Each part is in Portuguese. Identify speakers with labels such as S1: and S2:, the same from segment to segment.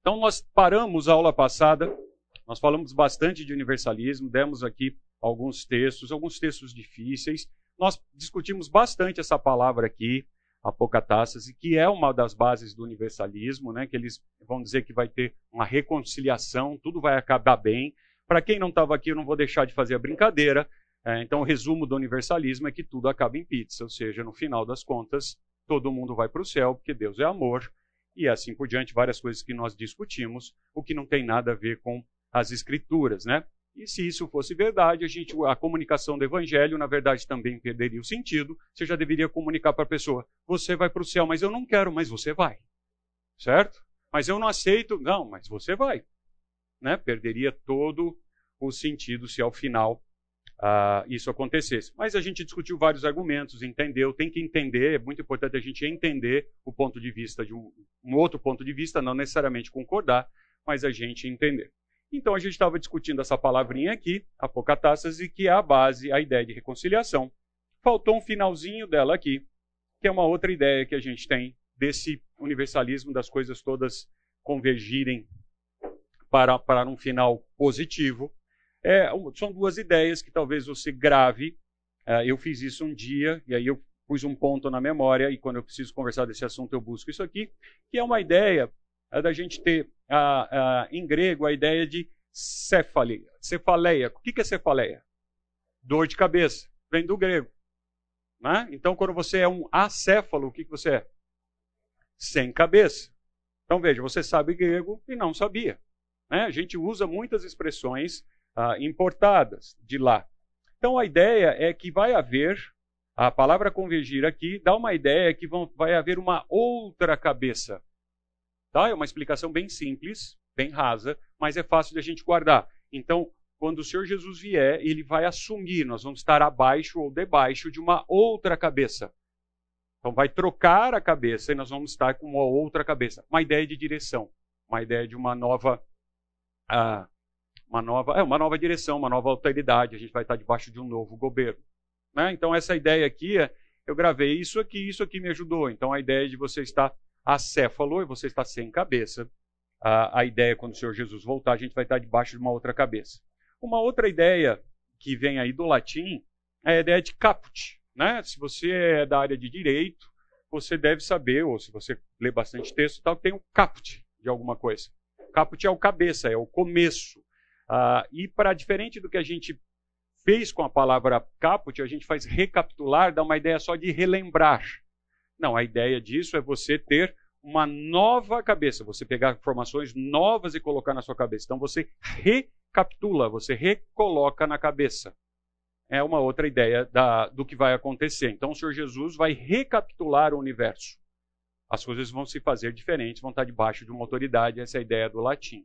S1: Então, nós paramos a aula passada, nós falamos bastante de universalismo, demos aqui alguns textos, alguns textos difíceis. Nós discutimos bastante essa palavra aqui, apocatassas, e que é uma das bases do universalismo, né? que eles vão dizer que vai ter uma reconciliação, tudo vai acabar bem. Para quem não estava aqui, eu não vou deixar de fazer a brincadeira. É, então, o resumo do universalismo é que tudo acaba em pizza, ou seja, no final das contas, todo mundo vai para o céu, porque Deus é amor, e assim por diante, várias coisas que nós discutimos, o que não tem nada a ver com as escrituras, né? E se isso fosse verdade, a, gente, a comunicação do evangelho, na verdade, também perderia o sentido. Você já deveria comunicar para a pessoa: você vai para o céu, mas eu não quero, mas você vai. Certo? Mas eu não aceito. Não, mas você vai. Né? Perderia todo o sentido se ao final uh, isso acontecesse. Mas a gente discutiu vários argumentos, entendeu, tem que entender, é muito importante a gente entender o ponto de vista de um, um outro ponto de vista, não necessariamente concordar, mas a gente entender. Então a gente estava discutindo essa palavrinha aqui, apocatassas, e que é a base, a ideia de reconciliação. Faltou um finalzinho dela aqui, que é uma outra ideia que a gente tem desse universalismo das coisas todas convergirem para, para um final positivo. É, são duas ideias que talvez você grave. É, eu fiz isso um dia, e aí eu pus um ponto na memória, e quando eu preciso conversar desse assunto eu busco isso aqui, que é uma ideia da gente ter em grego a ideia de céfale, cefaleia. O que é cefaleia? Dor de cabeça. Vem do grego. Né? Então, quando você é um acéfalo, o que, que você é? Sem cabeça. Então, veja, você sabe grego e não sabia. Né? A gente usa muitas expressões ah, importadas de lá. Então, a ideia é que vai haver, a palavra convergir aqui dá uma ideia que vão, vai haver uma outra cabeça. Tá? É uma explicação bem simples, bem rasa, mas é fácil de a gente guardar. Então, quando o Senhor Jesus vier, ele vai assumir, nós vamos estar abaixo ou debaixo de uma outra cabeça. Então, vai trocar a cabeça e nós vamos estar com uma outra cabeça. Uma ideia de direção, uma ideia de uma nova. Uh, uma nova, é, uma nova direção, uma nova autoridade. A gente vai estar debaixo de um novo governo. Né? Então, essa ideia aqui, é, eu gravei isso aqui, isso aqui me ajudou. Então, a ideia de você estar acéfalo e você está sem cabeça. A, a ideia, quando o Senhor Jesus voltar, a gente vai estar debaixo de uma outra cabeça. Uma outra ideia que vem aí do latim é a ideia de caput. Né? Se você é da área de direito, você deve saber, ou se você lê bastante texto, tal, tem um caput de alguma coisa. Caput é o cabeça, é o começo. Uh, e para diferente do que a gente fez com a palavra caput, a gente faz recapitular, dá uma ideia só de relembrar. Não, a ideia disso é você ter uma nova cabeça, você pegar informações novas e colocar na sua cabeça. Então você recapitula, você recoloca na cabeça. É uma outra ideia da, do que vai acontecer. Então o Senhor Jesus vai recapitular o universo. As coisas vão se fazer diferentes, vão estar debaixo de uma autoridade, essa é a ideia do latim.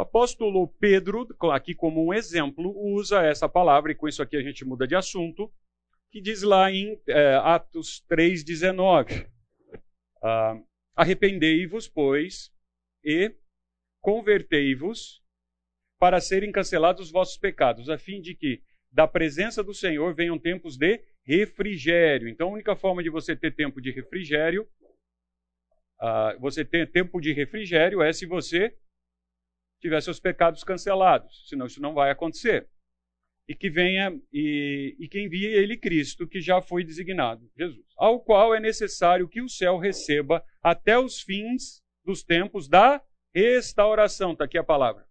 S1: Apóstolo Pedro, aqui como um exemplo, usa essa palavra, e com isso aqui a gente muda de assunto que diz lá em é, Atos 3,19: ah, Arrependei-vos, pois, e convertei-vos para serem cancelados os vossos pecados, a fim de que da presença do Senhor venham tempos de refrigério. Então, a única forma de você ter tempo de refrigério, uh, você ter tempo de refrigério é se você tiver seus pecados cancelados, senão isso não vai acontecer e que venha e, e que envie ele Cristo, que já foi designado, Jesus, ao qual é necessário que o céu receba até os fins dos tempos da restauração. Está aqui a palavra.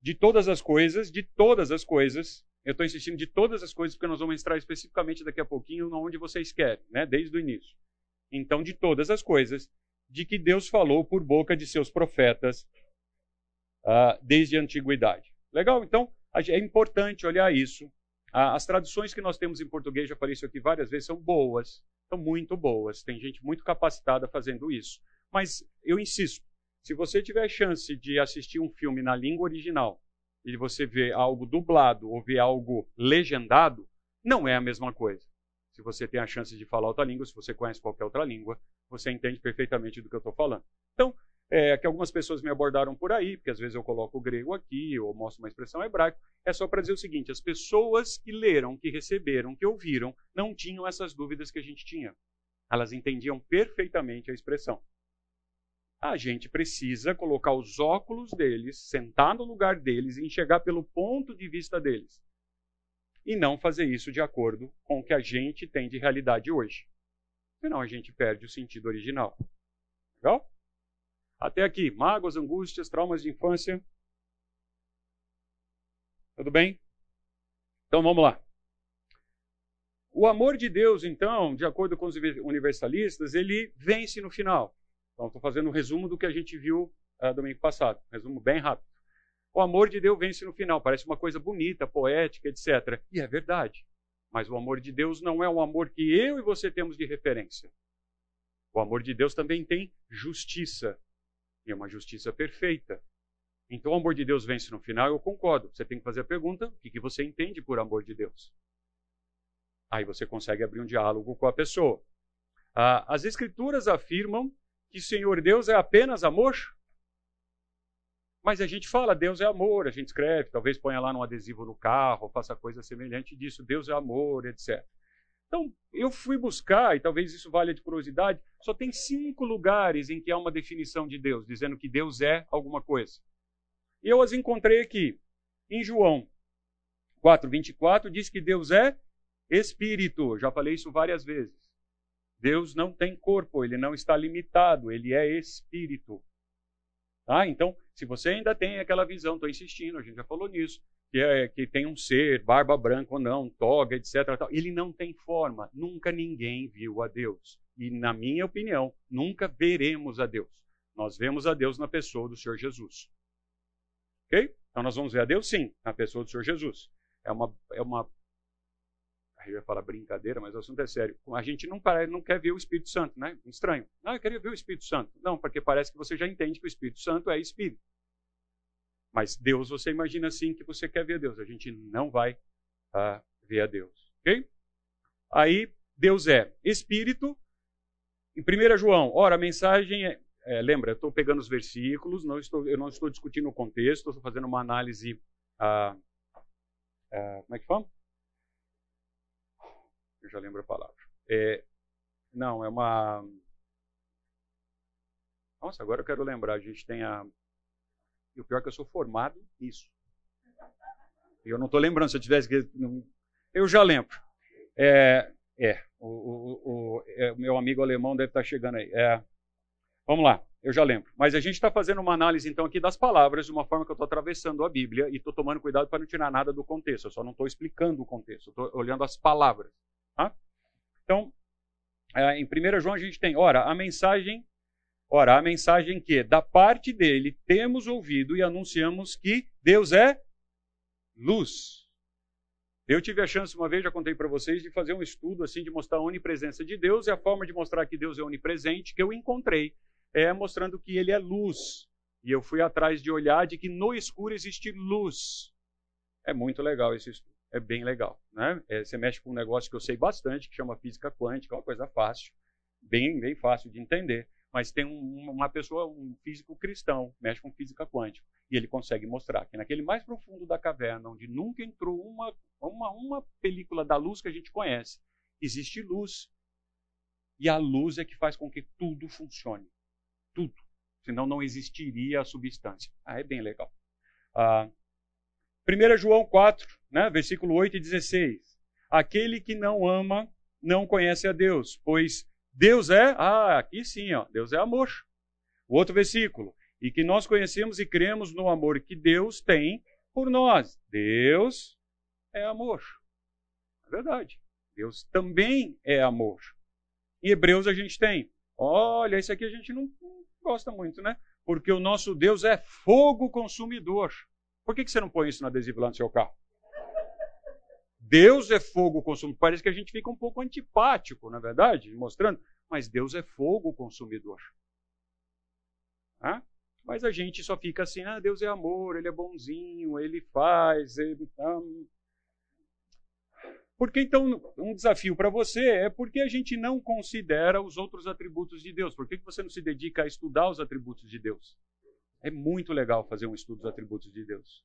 S1: De todas as coisas, de todas as coisas, eu estou insistindo de todas as coisas, porque nós vamos entrar especificamente daqui a pouquinho onde vocês querem, né? desde o início. Então, de todas as coisas, de que Deus falou por boca de seus profetas uh, desde a antiguidade. Legal? Então, é importante olhar isso. As traduções que nós temos em português, já falei isso aqui várias vezes, são boas, são muito boas. Tem gente muito capacitada fazendo isso. Mas eu insisto, se você tiver chance de assistir um filme na língua original e você ver algo dublado ou ver algo legendado, não é a mesma coisa. Se você tem a chance de falar outra língua, se você conhece qualquer outra língua, você entende perfeitamente do que eu estou falando. Então, é, que algumas pessoas me abordaram por aí, porque às vezes eu coloco o grego aqui, ou mostro uma expressão hebraica, é só para dizer o seguinte: as pessoas que leram, que receberam, que ouviram, não tinham essas dúvidas que a gente tinha. Elas entendiam perfeitamente a expressão. a gente precisa colocar os óculos deles, sentar no lugar deles e enxergar pelo ponto de vista deles. E não fazer isso de acordo com o que a gente tem de realidade hoje. Senão a gente perde o sentido original. Legal? Até aqui, mágoas, angústias, traumas de infância. Tudo bem? Então vamos lá. O amor de Deus, então, de acordo com os universalistas, ele vence no final. Então, estou fazendo um resumo do que a gente viu uh, domingo passado. Um resumo bem rápido. O amor de Deus vence no final. Parece uma coisa bonita, poética, etc. E é verdade. Mas o amor de Deus não é um amor que eu e você temos de referência. O amor de Deus também tem justiça. E é uma justiça perfeita. Então, o amor de Deus vence no final, eu concordo. Você tem que fazer a pergunta: o que você entende por amor de Deus? Aí você consegue abrir um diálogo com a pessoa. Ah, as Escrituras afirmam que o Senhor Deus é apenas amor. Mas a gente fala, Deus é amor, a gente escreve, talvez ponha lá num adesivo no carro, faça coisa semelhante disso, Deus é amor, etc. Então, eu fui buscar, e talvez isso valha de curiosidade, só tem cinco lugares em que há uma definição de Deus, dizendo que Deus é alguma coisa. E eu as encontrei aqui. Em João 4, 24, diz que Deus é Espírito, já falei isso várias vezes. Deus não tem corpo, ele não está limitado, ele é Espírito. Tá? Então, se você ainda tem aquela visão, estou insistindo, a gente já falou nisso, que, é, que tem um ser, barba branca ou não, toga, etc. Tal. Ele não tem forma. Nunca ninguém viu a Deus. E, na minha opinião, nunca veremos a Deus. Nós vemos a Deus na pessoa do Senhor Jesus. Ok? Então, nós vamos ver a Deus, sim, na pessoa do Senhor Jesus. É uma, é uma eu ia falar brincadeira, mas o assunto é sério. A gente não, não quer ver o Espírito Santo, né? Estranho. Não, eu queria ver o Espírito Santo. Não, porque parece que você já entende que o Espírito Santo é Espírito. Mas Deus, você imagina assim que você quer ver Deus. A gente não vai uh, ver a Deus. Ok? Aí, Deus é Espírito. Em 1 João, ora, a mensagem é. é lembra, eu estou pegando os versículos, não estou, eu não estou discutindo o contexto, estou fazendo uma análise. Uh, uh, como é que fala? Eu já lembro a palavra. É, não, é uma. Nossa, agora eu quero lembrar. A gente tem a. E o pior é que eu sou formado nisso. Eu não estou lembrando. Se eu tivesse. Eu já lembro. É. é o, o, o é, meu amigo alemão deve estar chegando aí. É, vamos lá, eu já lembro. Mas a gente está fazendo uma análise então aqui das palavras de uma forma que eu estou atravessando a Bíblia e estou tomando cuidado para não tirar nada do contexto. Eu só não estou explicando o contexto. Estou olhando as palavras. Tá? Então, é, em 1 João a gente tem, ora, a mensagem, ora, a mensagem que da parte dele temos ouvido e anunciamos que Deus é luz. Eu tive a chance uma vez, já contei para vocês, de fazer um estudo assim de mostrar a onipresença de Deus e a forma de mostrar que Deus é onipresente que eu encontrei é mostrando que ele é luz. E eu fui atrás de olhar de que no escuro existe luz. É muito legal esse estudo é bem legal. Né? É, você mexe com um negócio que eu sei bastante, que chama física quântica, é uma coisa fácil, bem, bem fácil de entender. Mas tem um, uma pessoa, um físico cristão, mexe com física quântica, e ele consegue mostrar que naquele mais profundo da caverna, onde nunca entrou uma, uma, uma película da luz que a gente conhece, existe luz. E a luz é que faz com que tudo funcione. Tudo. Senão não existiria a substância. Ah, é bem legal. Ah, 1 João 4, né, versículo 8 e 16. Aquele que não ama não conhece a Deus, pois Deus é, ah, aqui sim, ó, Deus é amor. O outro versículo, e que nós conhecemos e cremos no amor que Deus tem por nós. Deus é amor. É verdade. Deus também é amor. Em Hebreus a gente tem, olha, esse aqui a gente não gosta muito, né? Porque o nosso Deus é fogo consumidor. Por que, que você não põe isso no adesivo lá no seu carro? Deus é fogo consumidor. Parece que a gente fica um pouco antipático, na é verdade, mostrando, mas Deus é fogo consumidor. Ah? Mas a gente só fica assim, ah, Deus é amor, Ele é bonzinho, Ele faz, Ele... Porque então, um desafio para você é porque a gente não considera os outros atributos de Deus. Por que você não se dedica a estudar os atributos de Deus? É muito legal fazer um estudo dos atributos de Deus.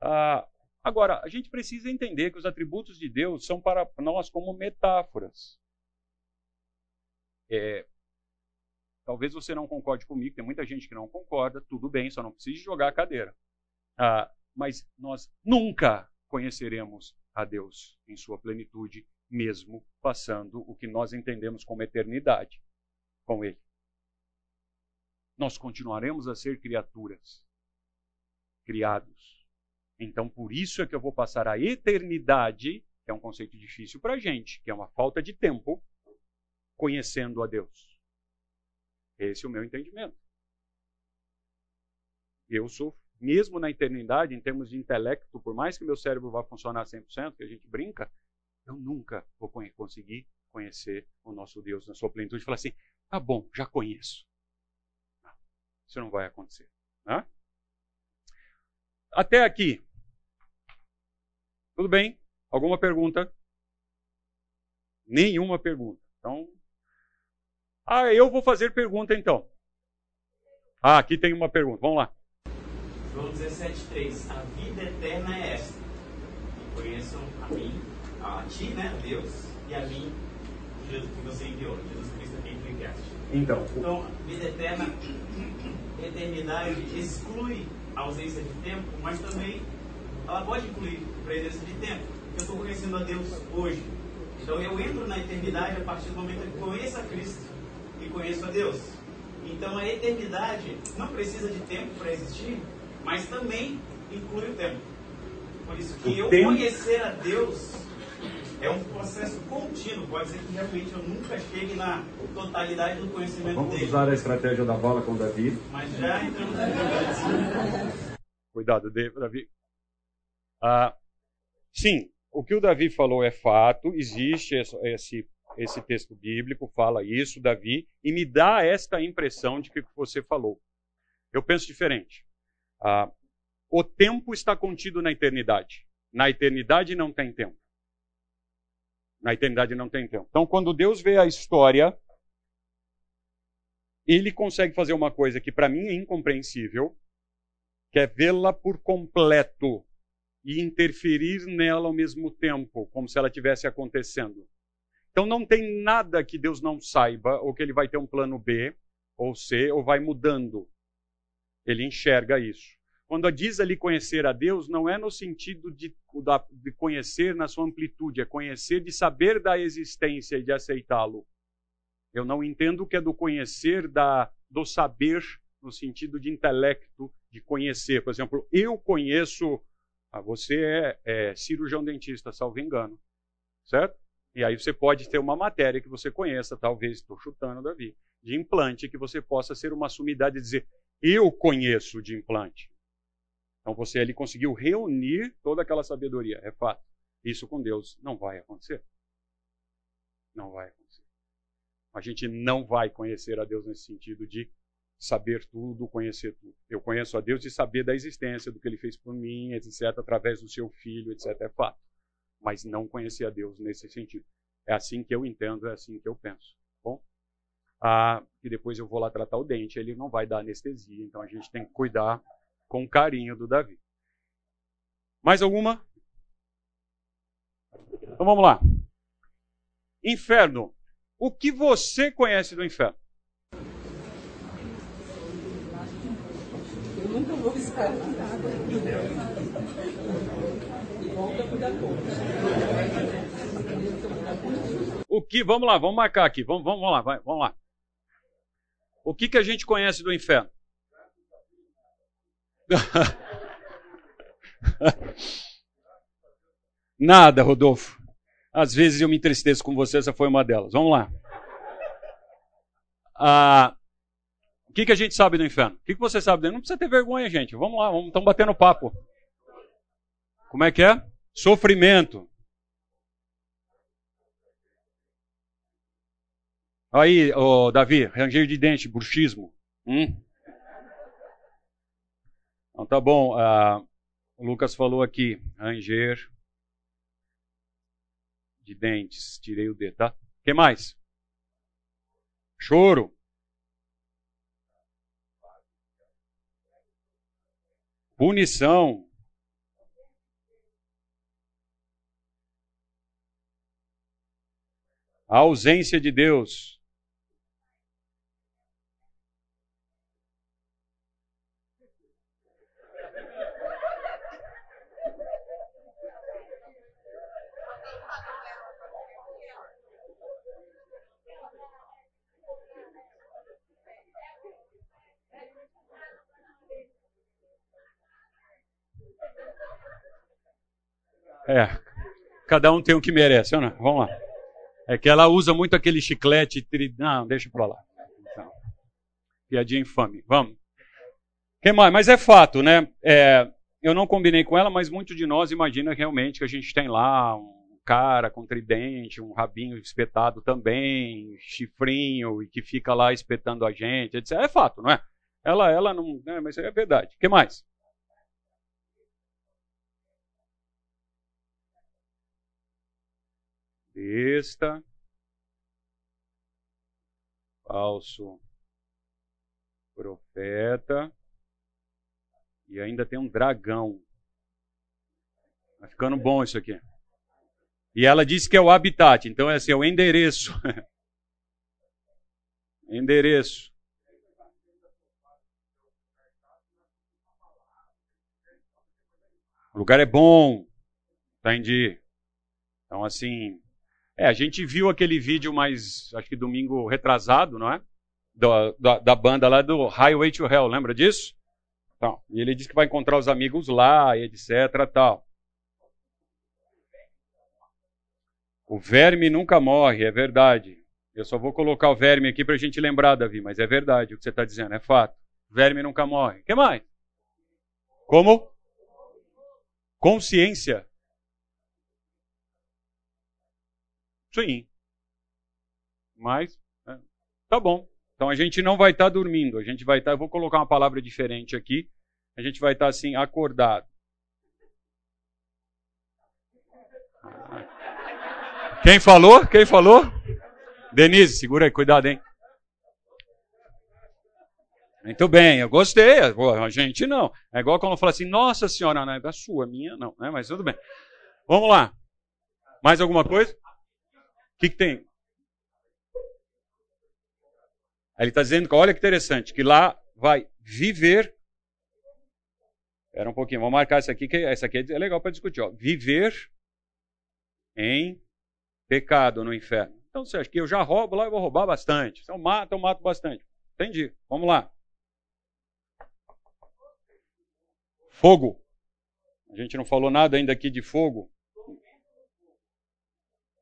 S1: Ah, agora, a gente precisa entender que os atributos de Deus são para nós como metáforas. É, Talvez você não concorde comigo, tem muita gente que não concorda, tudo bem, só não precisa jogar a cadeira. Ah, mas nós nunca conheceremos a Deus em sua plenitude, mesmo passando o que nós entendemos como eternidade com Ele. Nós continuaremos a ser criaturas, criados. Então, por isso é que eu vou passar a eternidade, que é um conceito difícil para a gente, que é uma falta de tempo, conhecendo a Deus. Esse é o meu entendimento. Eu sou, mesmo na eternidade, em termos de intelecto, por mais que meu cérebro vá funcionar 100%, que a gente brinca, eu nunca vou conseguir conhecer o nosso Deus na sua plenitude e falar assim: tá bom, já conheço. Isso não vai acontecer. Né? Até aqui. Tudo bem? Alguma pergunta? Nenhuma pergunta. Então, ah, eu vou fazer pergunta então. Ah, aqui tem uma pergunta. Vamos lá.
S2: João 17,3. A vida eterna é esta. Que conheçam a mim, a ti, né, a Deus, e a mim, Jesus que você enviou, Jesus Cristo aqui em enviaste.
S1: Então,
S2: Então, vida eterna, eternidade exclui a ausência de tempo, mas também ela pode incluir presença de tempo. Eu estou conhecendo a Deus hoje. Então eu entro na eternidade a partir do momento que conheço a Cristo e conheço a Deus. Então a eternidade não precisa de tempo para existir, mas também inclui o tempo. Por isso que
S1: O
S2: eu
S1: tempo-
S2: conhecer a Deus é um processo contínuo. Pode ser que realmente eu nunca chegue na totalidade do conhecimento
S1: vamos
S2: dele.
S1: usar a estratégia da bola com o Davi.
S2: Mas já entramos em detalhes.
S1: Cuidado, Davi. Ah, sim, o que o Davi falou é fato, existe esse, esse, texto bíblico, fala isso, Davi, e me dá esta impressão de que você falou. Eu penso diferente. Ah, o tempo está contido na eternidade. Na eternidade não tem tempo. Na eternidade não tem tempo. Então, quando Deus vê a história, ele consegue fazer uma coisa que para mim é incompreensível, que é vê-la por completo e interferir nela ao mesmo tempo, como se ela tivesse acontecendo. Então não tem nada que Deus não saiba, ou que ele vai ter um plano B, ou C, ou vai mudando. Ele enxerga isso. Quando diz ali conhecer a Deus, não é no sentido de, de conhecer na sua amplitude, é conhecer de saber da existência e de aceitá-lo. Eu não entendo o que é do conhecer, da, do saber, no sentido de intelecto, de conhecer. Por exemplo, eu conheço. Ah, você é, é cirurgião dentista, salvo engano. Certo? E aí você pode ter uma matéria que você conheça, talvez, estou chutando, Davi, de implante, que você possa ser uma sumidade e dizer, eu conheço de implante. Então você ali conseguiu reunir toda aquela sabedoria, é fato. Isso com Deus não vai acontecer. Não vai acontecer. A gente não vai conhecer a Deus nesse sentido de saber tudo, conhecer tudo. Eu conheço a Deus e saber da existência, do que ele fez por mim, etc., através do seu filho, etc., é fato. Mas não conhecer a Deus nesse sentido. É assim que eu entendo, é assim que eu penso. tá Bom? Ah, e depois eu vou lá tratar o dente, ele não vai dar anestesia, então a gente tem que cuidar com carinho do Davi. Mais alguma? Então vamos lá. Inferno. O que você conhece do inferno?
S3: Eu nunca vou estar nada. Volta a cuidar pouco.
S1: O que? Vamos lá, vamos marcar aqui. Vamos, vamos lá, vai, vamos lá. O que, que a gente conhece do inferno? Nada, Rodolfo. Às vezes eu me entristeço com você, essa foi uma delas. Vamos lá. Ah, que, que a gente sabe do inferno? O que, que você sabe dele? Não precisa ter vergonha, gente. Vamos lá, vamos, estamos batendo papo. Como é que é? Sofrimento. Aí, ô, Davi, ranger de dente, bruxismo. Hum? Então tá bom. ah, o Lucas falou aqui, ranger de dentes. Tirei o D, tá? O que mais? Choro. Punição. A ausência de Deus. É. Cada um tem o que merece, não? Vamos lá. É que ela usa muito aquele chiclete. Tri... Não, deixa pra lá. Então, piadinha infame. Vamos. que mais? Mas é fato, né? É, eu não combinei com ela, mas muito de nós imagina realmente que a gente tem lá um cara com tridente, um rabinho espetado também, chifrinho, e que fica lá espetando a gente, etc. É fato, não é? Ela, ela não. Né, mas é verdade. O que mais? Besta. Falso profeta. E ainda tem um dragão. Tá ficando bom isso aqui. E ela disse que é o habitat, então é assim, é o endereço. endereço. O lugar é bom. Entendi. Então, assim. É, a gente viu aquele vídeo mais, acho que domingo retrasado, não é? Da, da, da banda lá do Highway to Hell, lembra disso? Então, e ele diz que vai encontrar os amigos lá, etc. tal. O verme nunca morre, é verdade. Eu só vou colocar o verme aqui para a gente lembrar, Davi, mas é verdade o que você está dizendo, é fato. Verme nunca morre. O que mais? Como? Consciência. Sim. Mas, é, tá bom. Então a gente não vai estar tá dormindo, a gente vai estar, tá, eu vou colocar uma palavra diferente aqui, a gente vai estar tá, assim, acordado. Quem falou? Quem falou? Denise, segura aí, cuidado, hein? Muito bem, eu gostei. A gente não. É igual quando fala assim, nossa senhora, não é da sua, minha não, né? Mas tudo bem. Vamos lá. Mais alguma coisa? O que, que tem? Ele está dizendo olha que interessante, que lá vai viver. Espera um pouquinho, vamos marcar essa aqui, que essa aqui é legal para discutir. Ó. Viver em pecado no inferno. Então você acha que eu já roubo lá, eu vou roubar bastante. Se eu mato, eu mato bastante. Entendi. Vamos lá. Fogo. A gente não falou nada ainda aqui de fogo.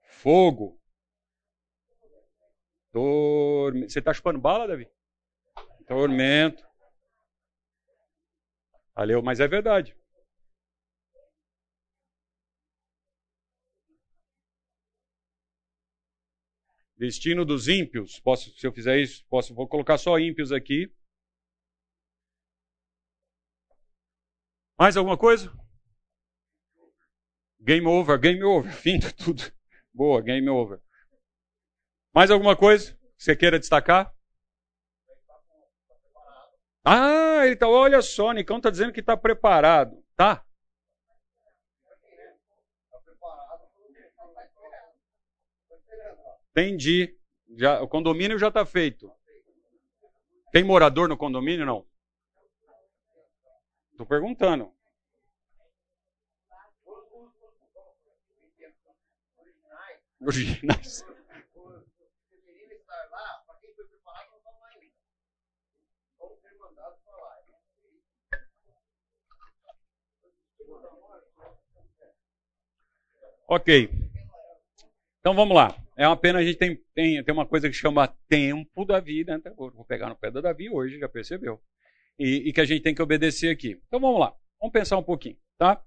S1: Fogo. Tormento. Você está chupando bala, Davi? Tormento. Valeu, mas é verdade. Destino dos ímpios. Posso, se eu fizer isso, posso, vou colocar só ímpios aqui. Mais alguma coisa? Game over, game over, fim de tudo. Boa, game over. Mais alguma coisa que você queira destacar? Ah, ele tá, olha só, Nicão está dizendo que está preparado. Tá? Entendi. Já, o condomínio já está feito. Tem morador no condomínio? Não. Estou perguntando. Originais. Ok. Então vamos lá. É uma pena a gente tem, tem, tem uma coisa que chama tempo da vida. Né? Vou pegar no pé da Davi hoje, já percebeu. E, e, que a gente tem que obedecer aqui. Então vamos lá. Vamos pensar um pouquinho, tá?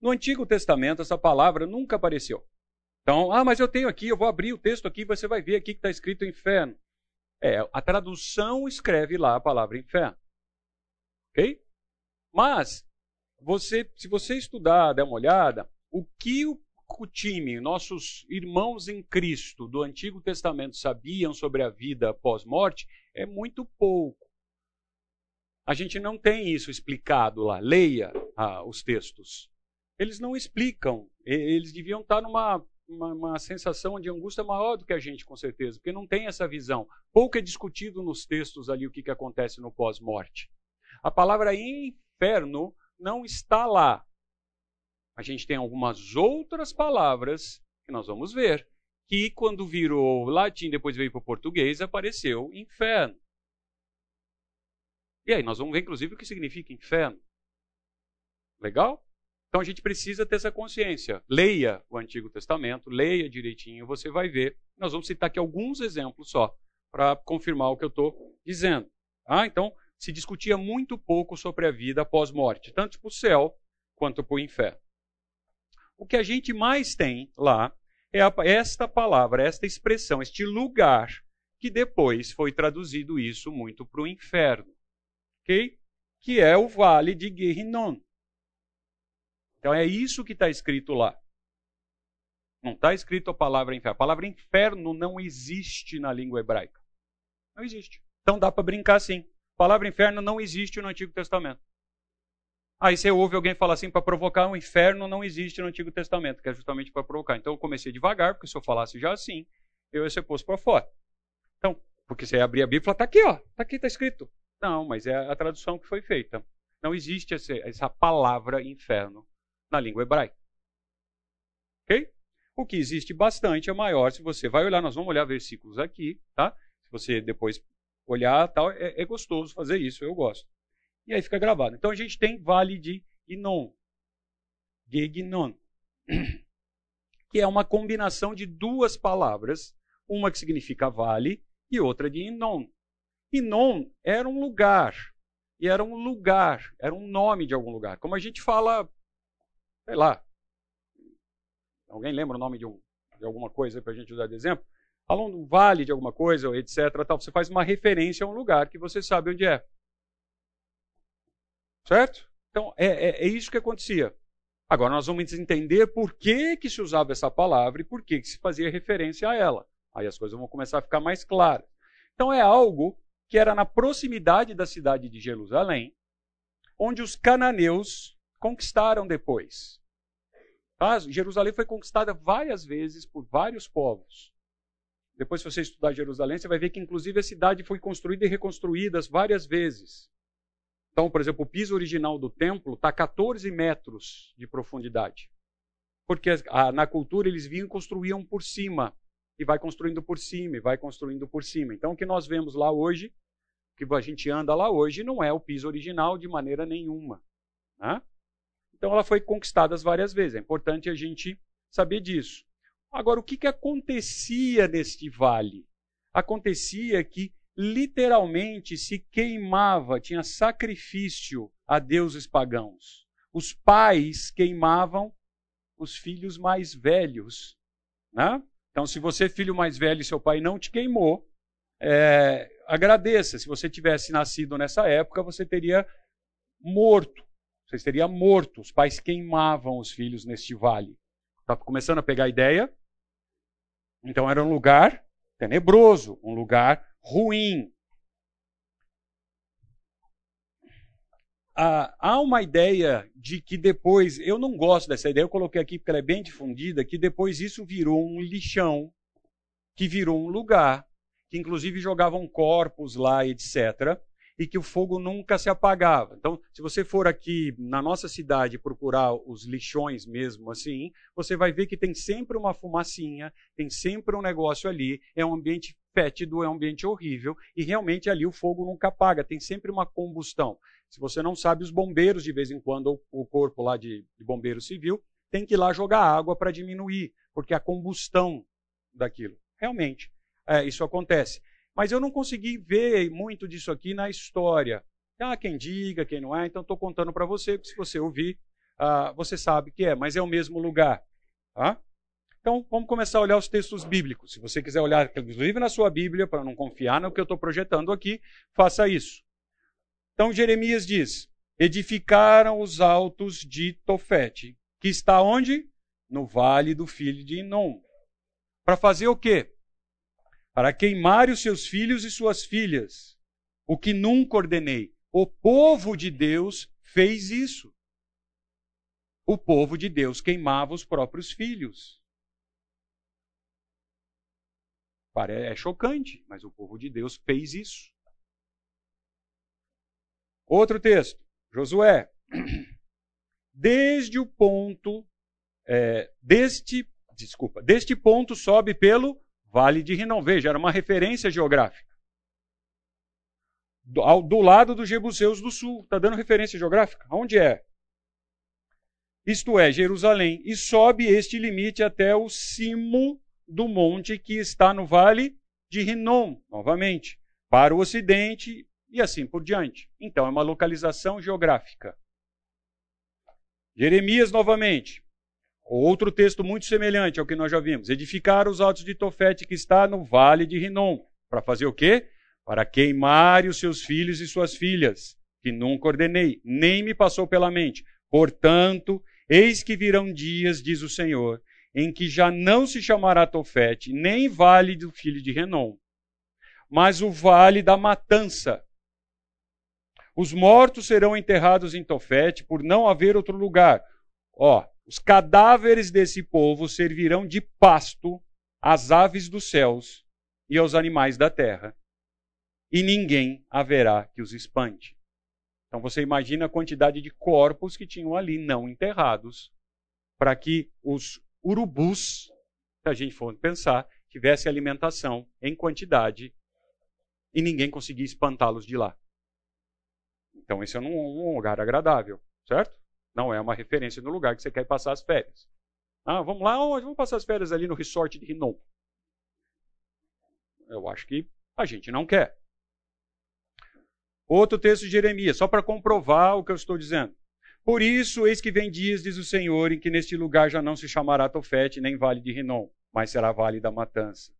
S1: No Antigo Testamento essa palavra nunca apareceu. Então, ah, mas eu tenho aqui, eu vou abrir o texto aqui, você vai ver aqui que está escrito inferno. É, a tradução escreve lá a palavra inferno. Ok? Mas, você, se você estudar, der uma olhada, o que o time, nossos irmãos em Cristo do Antigo Testamento sabiam sobre a vida pós-morte é muito pouco. A gente não tem isso explicado lá. Leia ah, os textos. Eles não explicam. Eles deviam estar numa uma, uma, sensação de angústia maior do que a gente, com certeza, porque não tem essa visão. Pouco é discutido nos textos ali o que, que acontece no pós-morte. A palavra inferno não está lá a gente tem algumas outras palavras que nós vamos ver, que quando virou latim, depois veio para o português, apareceu inferno. E aí, nós vamos ver inclusive o que significa inferno. Legal? Então a gente precisa ter essa consciência. Leia o Antigo Testamento, leia direitinho, você vai ver. Nós vamos citar aqui alguns exemplos só para confirmar o que eu estou dizendo. Ah, então se discutia muito pouco sobre a vida após morte, tanto para o céu quanto para o inferno. O que a gente mais tem lá é esta palavra, esta expressão, este lugar, que depois foi traduzido isso muito para o inferno. ok? Que é o vale de Guerrinon. Então é isso que está escrito lá. Não está escrito a palavra inferno. A palavra inferno não existe na língua hebraica. Não existe. Então dá para brincar assim. A palavra inferno não existe no Antigo Testamento. Aí você ouve alguém falar assim, para provocar um inferno não existe no Antigo Testamento, que é justamente para provocar. Então eu comecei devagar, porque se eu falasse já assim, eu ia ser posto para fora. Então, porque você abrir a Bíblia e está aqui, ó, está aqui, está escrito. Não, mas é a tradução que foi feita. Não existe essa, essa palavra inferno na língua hebraica. Ok? O que existe bastante é maior. Se você vai olhar, nós vamos olhar versículos aqui, tá? Se você depois olhar, tal, é, é gostoso fazer isso, eu gosto. E aí fica gravado. Então a gente tem vale de Inon, Gegnon, que é uma combinação de duas palavras, uma que significa vale e outra de Inon. Inon era um lugar, e era um lugar, era um nome de algum lugar. Como a gente fala sei lá. Alguém lembra o nome de, um, de alguma coisa para a gente usar de exemplo? Falam um vale de alguma coisa, etc. Tal. Você faz uma referência a um lugar que você sabe onde é. Certo? Então, é, é, é isso que acontecia. Agora nós vamos entender por que, que se usava essa palavra e por que, que se fazia referência a ela. Aí as coisas vão começar a ficar mais claras. Então é algo que era na proximidade da cidade de Jerusalém, onde os cananeus conquistaram depois. Ah, Jerusalém foi conquistada várias vezes por vários povos. Depois, se você estudar Jerusalém, você vai ver que, inclusive, a cidade foi construída e reconstruída várias vezes. Então, por exemplo, o piso original do templo está a 14 metros de profundidade. Porque a, na cultura eles vinham e construíam por cima. E vai construindo por cima, e vai construindo por cima. Então, o que nós vemos lá hoje, o que a gente anda lá hoje, não é o piso original de maneira nenhuma. Né? Então ela foi conquistada várias vezes. É importante a gente saber disso. Agora, o que, que acontecia neste vale? Acontecia que literalmente se queimava, tinha sacrifício a deuses pagãos. Os pais queimavam os filhos mais velhos. Né? Então, se você é filho mais velho e seu pai não te queimou, é, agradeça. Se você tivesse nascido nessa época, você teria morto. Você estaria morto. Os pais queimavam os filhos neste vale. Está começando a pegar a ideia? Então era um lugar tenebroso, um lugar ruim. Ah, há uma ideia de que depois, eu não gosto dessa ideia, eu coloquei aqui porque ela é bem difundida, que depois isso virou um lixão, que virou um lugar, que inclusive jogavam corpos lá, etc e que o fogo nunca se apagava. Então, se você for aqui na nossa cidade procurar os lixões mesmo assim, você vai ver que tem sempre uma fumacinha, tem sempre um negócio ali, é um ambiente fétido, é um ambiente horrível, e realmente ali o fogo nunca apaga, tem sempre uma combustão. Se você não sabe, os bombeiros, de vez em quando, o corpo lá de, de bombeiro civil, tem que ir lá jogar água para diminuir, porque a combustão daquilo. Realmente, é, isso acontece. Mas eu não consegui ver muito disso aqui na história. Há quem diga, quem não é, então estou contando para você, porque se você ouvir, uh, você sabe que é, mas é o mesmo lugar. Tá? Então, vamos começar a olhar os textos bíblicos. Se você quiser olhar, inclusive na sua Bíblia, para não confiar no que eu estou projetando aqui, faça isso. Então, Jeremias diz: Edificaram os altos de Tofete, que está onde? No vale do filho de Inom. Para fazer o quê? para queimar os seus filhos e suas filhas, o que nunca ordenei. O povo de Deus fez isso. O povo de Deus queimava os próprios filhos. É chocante, mas o povo de Deus fez isso. Outro texto, Josué. Desde o ponto, é, deste, desculpa, deste ponto sobe pelo Vale de Rinom. Veja, era uma referência geográfica. Do, ao, do lado dos Jebuseus do Sul. Está dando referência geográfica? Onde é? isto é, Jerusalém, e sobe este limite até o cimo do monte que está no vale de Rinom, novamente, para o ocidente e assim por diante. Então, é uma localização geográfica. Jeremias, novamente, outro texto muito semelhante ao que nós já vimos. Edificar os altos de Tofete que está no vale de Rinom. Para fazer o quê? Para queimar os seus filhos e suas filhas, que nunca ordenei, nem me passou pela mente. Portanto, eis que virão dias, diz o Senhor, em que já não se chamará Tofete, nem vale do filho de Renom, mas o vale da matança. Os mortos serão enterrados em Tofete por não haver outro lugar. Ó, os cadáveres desse povo servirão de pasto às aves dos céus e aos animais da terra, e ninguém haverá que os espante. Então você imagina a quantidade de corpos que tinham ali não enterrados, para que os urubus, se a gente for pensar, tivesse alimentação em quantidade e ninguém conseguia espantá-los de lá. Então esse é um, um, lugar agradável, certo? Não é uma referência no lugar que você quer passar as férias. Ah, vamos lá, onde? Vamos passar as férias ali no resort de Rinom. Eu acho que a gente não quer. Outro texto de Jeremias, só para comprovar o que eu estou dizendo. Por isso, eis que vem dias, diz o Senhor, em que neste lugar já não se chamará Tofete, nem Vale de Rinom, mas será Vale da Matança.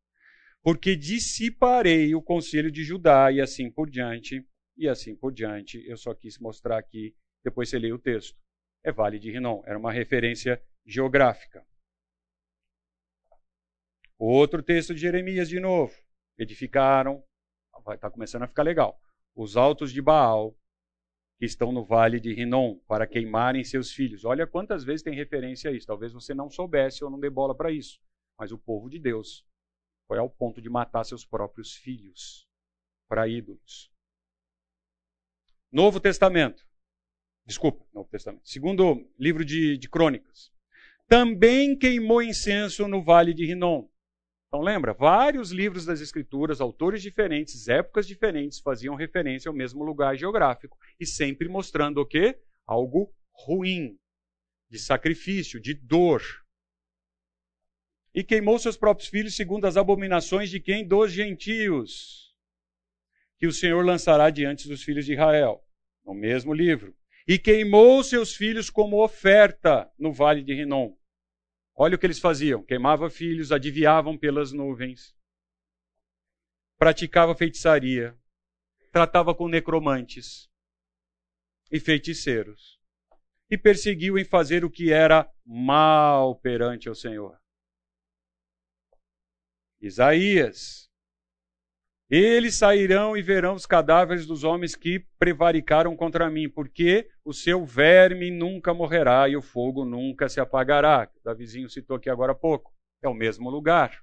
S1: Porque dissiparei o conselho de Judá e assim por diante, e assim por diante. Eu só quis mostrar aqui, depois você lê o texto. É Vale de Rinom, era uma referência geográfica. Outro texto de Jeremias de novo. Edificaram, vai estar tá começando a ficar legal. Os altos de Baal que estão no vale de Rinom para queimarem seus filhos. Olha quantas vezes tem referência a isso. Talvez você não soubesse ou não dê bola para isso. Mas o povo de Deus foi ao ponto de matar seus próprios filhos para ídolos. Novo Testamento. Desculpa, Novo Testamento. Segundo livro de, de Crônicas. Também queimou incenso no vale de Rinom. Então lembra, vários livros das escrituras, autores diferentes, épocas diferentes, faziam referência ao mesmo lugar geográfico e sempre mostrando o quê? Algo ruim, de sacrifício, de dor. E queimou seus próprios filhos segundo as abominações de quem? Dos gentios, que o Senhor lançará diante dos filhos de Israel, no mesmo livro. E queimou seus filhos como oferta no vale de Rinom. Olha o que eles faziam: queimava filhos, adivinhavam pelas nuvens, praticava feitiçaria, tratava com necromantes e feiticeiros, e perseguiu em fazer o que era mal perante o Senhor. Isaías eles sairão e verão os cadáveres dos homens que prevaricaram contra mim, porque o seu verme nunca morrerá e o fogo nunca se apagará. O vizinho citou aqui agora há pouco. É o mesmo lugar.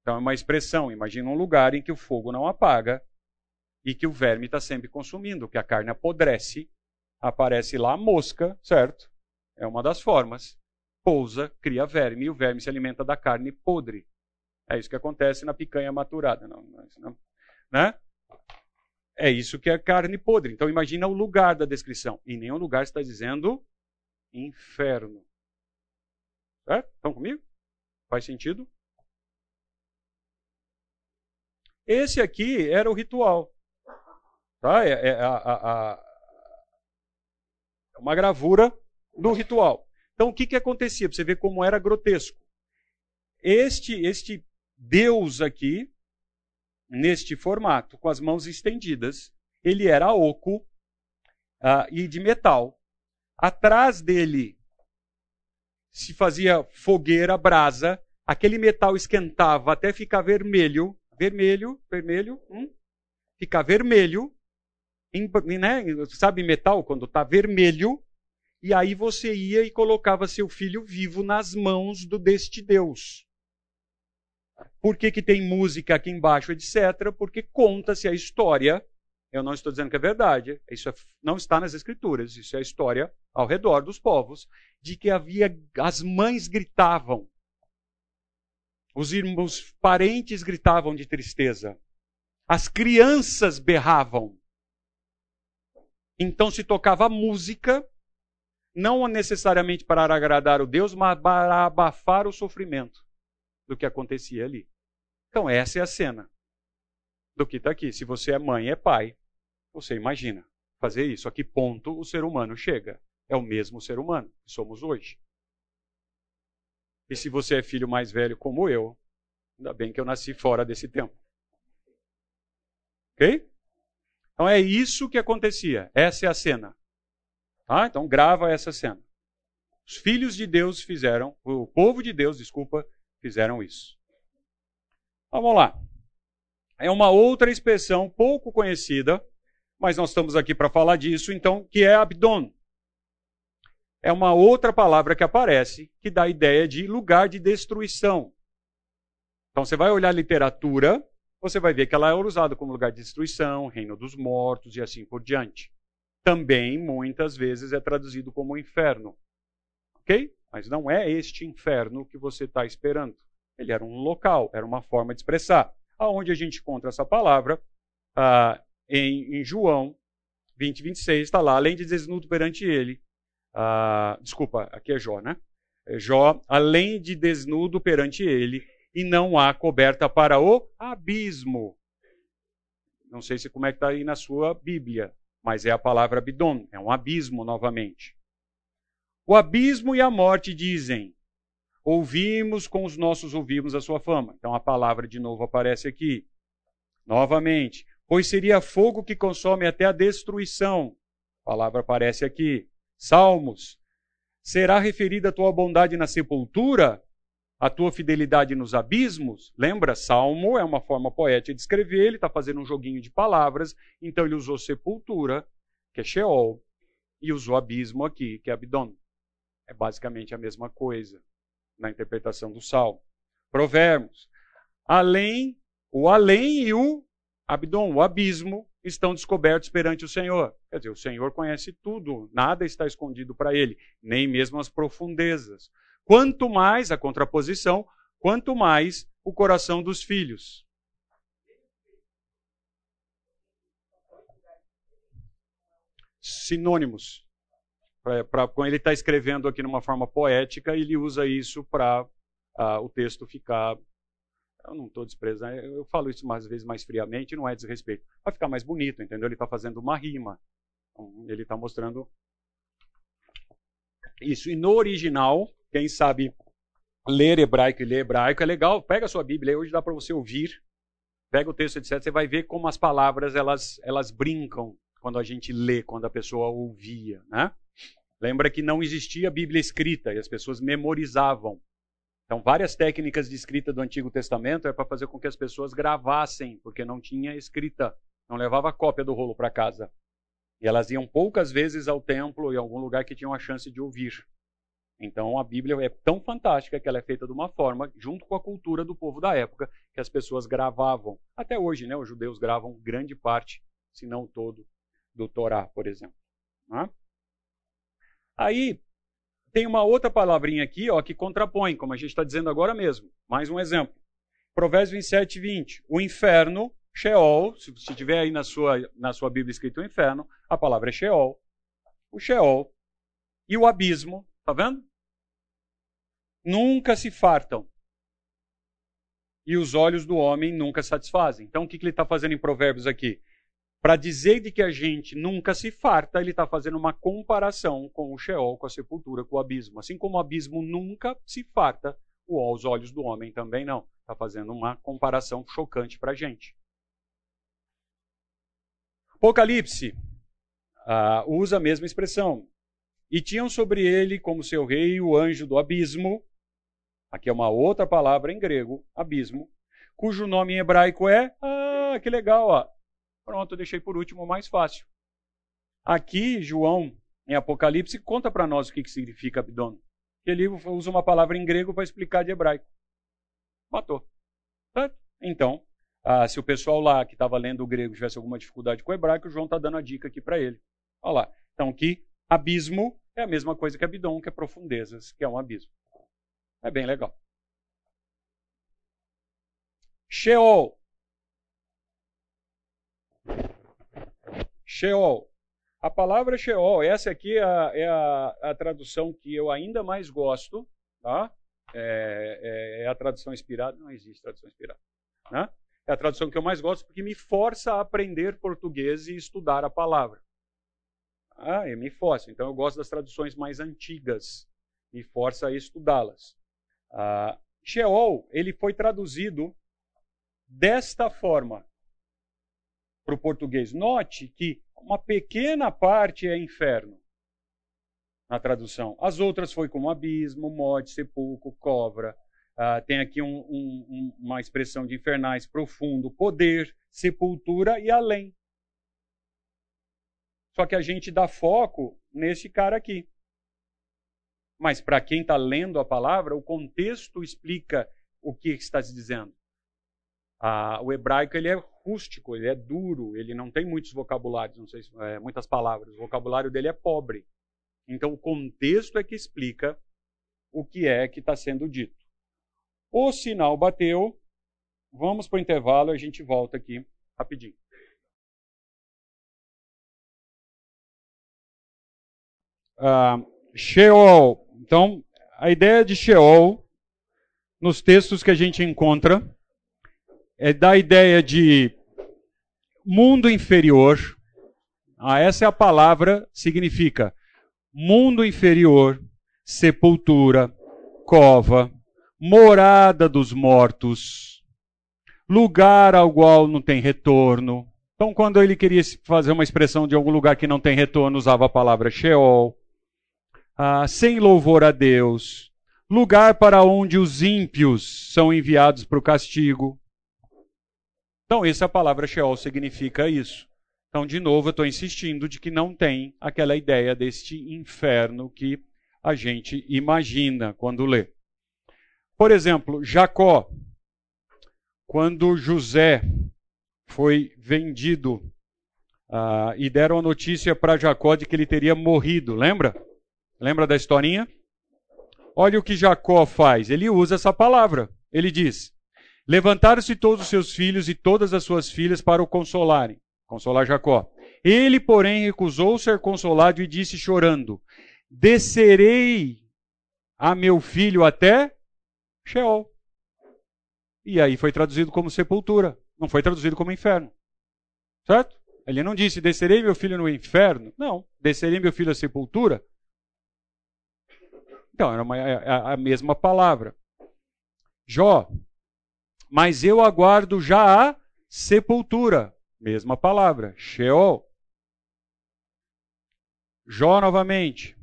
S1: Então é uma expressão. Imagina um lugar em que o fogo não apaga e que o verme está sempre consumindo, que a carne apodrece, aparece lá a mosca, certo? É uma das formas. Pousa, cria verme e o verme se alimenta da carne podre. É isso que acontece na picanha maturada. Não, é não, né? É isso que é carne podre. Então imagina o lugar da descrição. Em nenhum lugar está dizendo inferno. Certo? Estão comigo? Faz sentido? Esse aqui era o ritual. Tá? É, é a, a, a, uma gravura do ritual. Então o que, que acontecia? Para você ver como era grotesco. Este, este Deus aqui, neste formato, com as mãos estendidas, ele era oco uh, e de metal. Atrás dele se fazia fogueira, brasa, aquele metal esquentava até ficar vermelho, vermelho, vermelho, hum, ficar vermelho, em, né, sabe metal quando está vermelho, e aí você ia e colocava seu filho vivo nas mãos do deste Deus. Por que, que tem música aqui embaixo, etc? Porque conta-se a história. Eu não estou dizendo que é verdade, isso é, não está nas escrituras, isso é a história ao redor dos povos, de que havia, as mães gritavam, os irmãos, parentes gritavam de tristeza, as crianças berravam. Então se tocava música não necessariamente para agradar o Deus, mas para abafar o sofrimento do que acontecia ali. Então, essa é a cena do que está aqui. Se você é mãe, é pai, você imagina fazer isso. A que ponto o ser humano chega? É o mesmo ser humano que somos hoje. E se você é filho mais velho como eu, ainda bem que eu nasci fora desse tempo. Ok? Então é isso que acontecia. Essa é a cena. Tá? Então grava essa cena. Os filhos de Deus fizeram, o povo de Deus, desculpa, fizeram isso. Vamos lá. É uma outra expressão pouco conhecida, mas nós estamos aqui para falar disso, então, que é Abdon é uma outra palavra que aparece que dá a ideia de lugar de destruição. Então você vai olhar a literatura, você vai ver que ela é usada como lugar de destruição, reino dos mortos e assim por diante. Também muitas vezes é traduzido como inferno. Ok? Mas não é este inferno que você está esperando. Ele era um local, era uma forma de expressar. Aonde a gente encontra essa palavra? Ah, em, em João 20, 26, está lá, além de desnudo perante ele, ah, desculpa, aqui é Jó, né? É Jó, além de desnudo perante ele, e não há coberta para o abismo. Não sei se como é que está aí na sua Bíblia, mas é a palavra Abidom, é um abismo novamente. O abismo e a morte dizem: Ouvimos com os nossos ouvidos a sua fama. Então a palavra de novo aparece aqui. Novamente, pois seria fogo que consome até a destruição. A palavra aparece aqui. Salmos. Será referida a tua bondade na sepultura? A tua fidelidade nos abismos? Lembra? Salmo é uma forma poética de escrever, ele está fazendo um joguinho de palavras, então ele usou sepultura, que é Sheol, e usou abismo aqui, que é Abdon. É basicamente a mesma coisa na interpretação do Salmo. Provérbios. Além, o além e o Abdon, o abismo, estão descobertos perante o Senhor. Quer dizer, o Senhor conhece tudo, nada está escondido para ele, nem mesmo as profundezas. Quanto mais a contraposição, quanto mais o coração dos filhos. Sinônimos. Pra, pra, quando ele está escrevendo aqui numa forma poética, ele usa isso para o texto ficar eu não estou desprezando, eu falo isso mais vezes mais friamente, não é desrespeito. Vai ficar mais bonito, entendeu? Ele está fazendo uma rima. Então, ele está mostrando isso. E no original, quem sabe ler hebraico e ler hebraico é legal. Pega a sua Bíblia, hoje dá para você ouvir. Pega o texto, etc. Você vai ver como as palavras elas, elas brincam quando a gente lê, quando a pessoa ouvia. Né? Lembra que não existia Bíblia escrita e as pessoas memorizavam. Então, várias técnicas de escrita do Antigo Testamento é para fazer com que as pessoas gravassem, porque não tinha escrita, não levava cópia do rolo para casa. E elas iam poucas vezes ao templo e algum lugar que tinham a chance de ouvir. Então, a Bíblia é tão fantástica que ela é feita de uma forma, junto com a cultura do povo da época, que as pessoas gravavam. Até hoje, né, os judeus gravam grande parte, se não todo, do Torá, por exemplo. Né? Aí, tem uma outra palavrinha aqui ó, que contrapõe, como a gente está dizendo agora mesmo. Mais um exemplo. Provérbios 27, 20. O inferno, Sheol, se você tiver aí na sua, na sua Bíblia escrito o inferno, a palavra é Sheol. O Sheol e o abismo, tá vendo? Nunca se fartam. E os olhos do homem nunca satisfazem. Então o que, que ele está fazendo em Provérbios aqui? Para dizer de que a gente nunca se farta, ele está fazendo uma comparação com o Sheol, com a sepultura, com o abismo. Assim como o abismo nunca se farta, os olhos do homem também não. Está fazendo uma comparação chocante para a gente. Apocalipse uh, usa a mesma expressão. E tinham sobre ele, como seu rei, o anjo do abismo. Aqui é uma outra palavra em grego, abismo, cujo nome em hebraico é. Ah, que legal, ó. Pronto, eu deixei por último o mais fácil. Aqui, João, em Apocalipse, conta para nós o que, que significa Abdon. Ele usa uma palavra em grego para explicar de hebraico. Matou. Então, ah, se o pessoal lá que estava lendo o grego tivesse alguma dificuldade com o hebraico, o João está dando a dica aqui para ele. Olha lá. Então, que abismo é a mesma coisa que Abdon, que é profundezas, que é um abismo. É bem legal. Sheol Sheol. A palavra Sheol, essa aqui é a, é a, a tradução que eu ainda mais gosto, tá? É, é, é, a tradução inspirada, não existe tradução inspirada, né? É a tradução que eu mais gosto porque me força a aprender português e estudar a palavra. Ah, eu me força. Então eu gosto das traduções mais antigas, me força a estudá-las. Ah, Sheol, ele foi traduzido desta forma para o português. Note que uma pequena parte é inferno na tradução. As outras foi como abismo, morte, sepulcro, cobra. Uh, tem aqui um, um, uma expressão de infernais profundo, poder, sepultura e além. Só que a gente dá foco nesse cara aqui. Mas para quem está lendo a palavra, o contexto explica o que está se dizendo. Ah, o hebraico ele é rústico, ele é duro, ele não tem muitos vocabulários, não sei se, é, muitas palavras. O vocabulário dele é pobre. Então o contexto é que explica o que é que está sendo dito. O sinal bateu. Vamos para o intervalo e a gente volta aqui rapidinho. Ah, Sheol. Então, a ideia de Sheol, nos textos que a gente encontra, é da ideia de mundo inferior. Ah, essa é a palavra, significa mundo inferior, sepultura, cova, morada dos mortos, lugar ao qual não tem retorno. Então, quando ele queria fazer uma expressão de algum lugar que não tem retorno, usava a palavra Sheol. Ah, sem louvor a Deus, lugar para onde os ímpios são enviados para o castigo. Então, essa palavra Sheol significa isso. Então, de novo, eu estou insistindo de que não tem aquela ideia deste inferno que a gente imagina quando lê. Por exemplo, Jacó, quando José foi vendido uh, e deram a notícia para Jacó de que ele teria morrido, lembra? Lembra da historinha? Olha o que Jacó faz. Ele usa essa palavra. Ele diz: Levantaram-se todos os seus filhos e todas as suas filhas para o consolarem. Consolar Jacó. Ele, porém, recusou ser consolado e disse chorando: Descerei a meu filho até Sheol. E aí foi traduzido como sepultura, não foi traduzido como inferno. Certo? Ele não disse: Descerei meu filho no inferno. Não, descerei meu filho à sepultura. Então, era uma, a, é, é a mesma palavra. Jó, mas eu aguardo já a sepultura. Mesma palavra, Sheol. Jó novamente.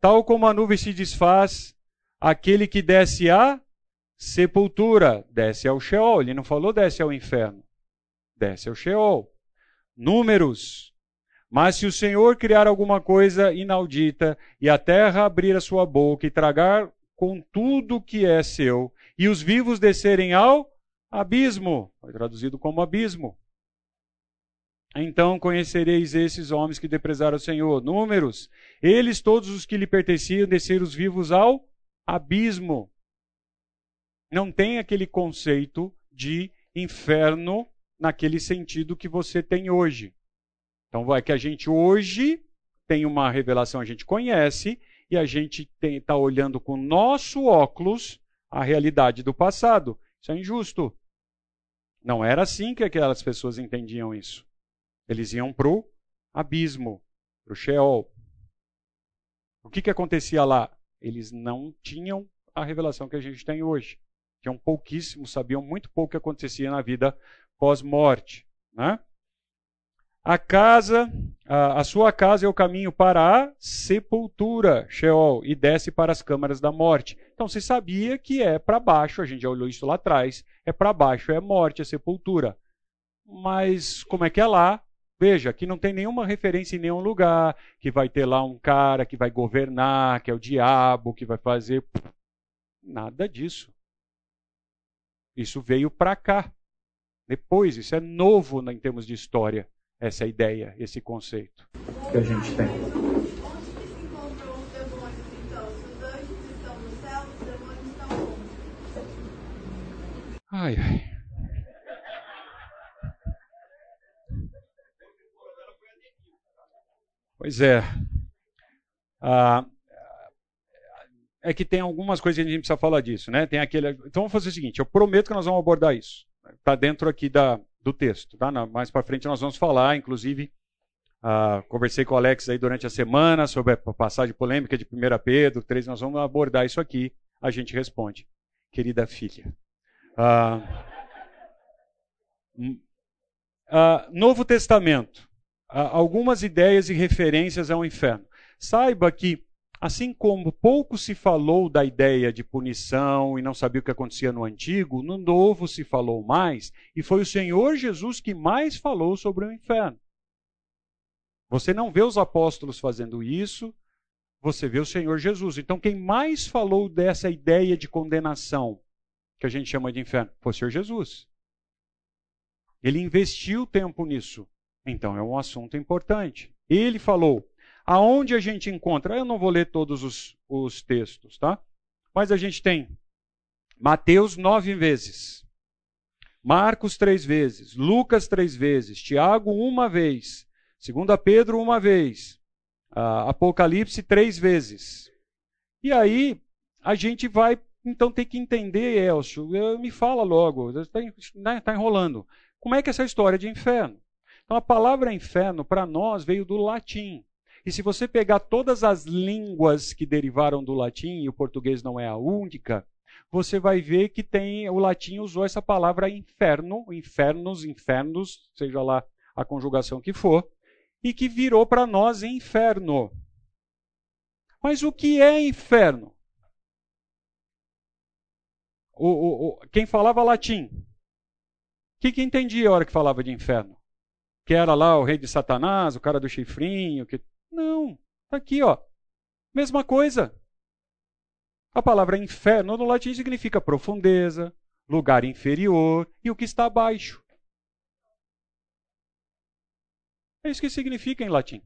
S1: Tal como a nuvem se desfaz, aquele que desce à sepultura, desce ao Sheol. Ele não falou desce ao inferno. Desce ao Sheol. Números. Mas se o Senhor criar alguma coisa inaudita, e a terra abrir a sua boca e tragar com tudo que é seu, e os vivos descerem ao abismo. Foi traduzido como abismo. Então conhecereis esses homens que deprezaram o Senhor. Números. Eles, todos os que lhe pertenciam, desceram os vivos ao abismo. Não tem aquele conceito de inferno naquele sentido que você tem hoje. Então vai que a gente hoje tem uma revelação, a gente conhece, e a gente está olhando com nosso óculos a realidade do passado. Isso é injusto. Não era assim que aquelas pessoas entendiam isso. Eles iam para o abismo, para o Sheol. O que, que acontecia lá? Eles não tinham a revelação que a gente tem hoje. Tinham pouquíssimo, sabiam muito pouco o que acontecia na vida pós-morte. Né? A casa, a, a, sua casa é o caminho para a sepultura, Sheol, e desce para as câmaras da morte. Então você sabia que é para baixo, a gente já olhou isso lá atrás, é para baixo, é morte, é sepultura. Mas como é que é lá? Veja, que não tem nenhuma referência em nenhum lugar, que vai ter lá um cara que vai governar, que é o diabo, que vai fazer. Nada disso. Isso veio para cá. Depois, isso é novo em termos de história essa ideia, esse conceito que a gente tem. Ai, ai. Pois é. Ah, é que tem algumas coisas que a gente precisa falar disso, né? Tem aquele. Então vamos fazer o seguinte: eu prometo que nós vamos abordar isso. Está dentro aqui da, do texto, tá? mais para frente nós vamos falar, inclusive. Ah, conversei com o Alex aí durante a semana sobre a passagem polêmica de 1 Pedro 3. Nós vamos abordar isso aqui. A gente responde, querida filha. Ah, hum, ah, Novo Testamento. algumas ideias e referências ao inferno. Saiba que Assim como pouco se falou da ideia de punição e não sabia o que acontecia no antigo, no novo se falou mais, e foi o Senhor Jesus que mais falou sobre o inferno. Você não vê os apóstolos fazendo isso, você vê o Senhor Jesus. Então, quem mais falou dessa ideia de condenação, que a gente chama de inferno, foi o Senhor Jesus. Ele investiu tempo nisso. Então, é um assunto importante. Ele falou: Aonde a gente encontra? Eu não vou ler todos os, os textos, tá? Mas a gente tem Mateus nove vezes, Marcos três vezes, Lucas três vezes, Tiago uma vez, segunda Pedro uma vez, Apocalipse três vezes. E aí a gente vai então ter que entender, Elcio, me fala logo, está né, tá enrolando. Como é que é essa história de inferno? Então a palavra inferno para nós veio do latim. E se você pegar todas as línguas que derivaram do latim, e o português não é a única, você vai ver que tem o latim usou essa palavra inferno, infernos, infernos, seja lá a conjugação que for, e que virou para nós inferno. Mas o que é inferno? O, o, o, quem falava latim, o que, que entendia a hora que falava de inferno? Que era lá o rei de Satanás, o cara do chifrinho, que não, tá aqui, ó. Mesma coisa. A palavra inferno no latim significa profundeza, lugar inferior e o que está abaixo. É isso que significa em latim.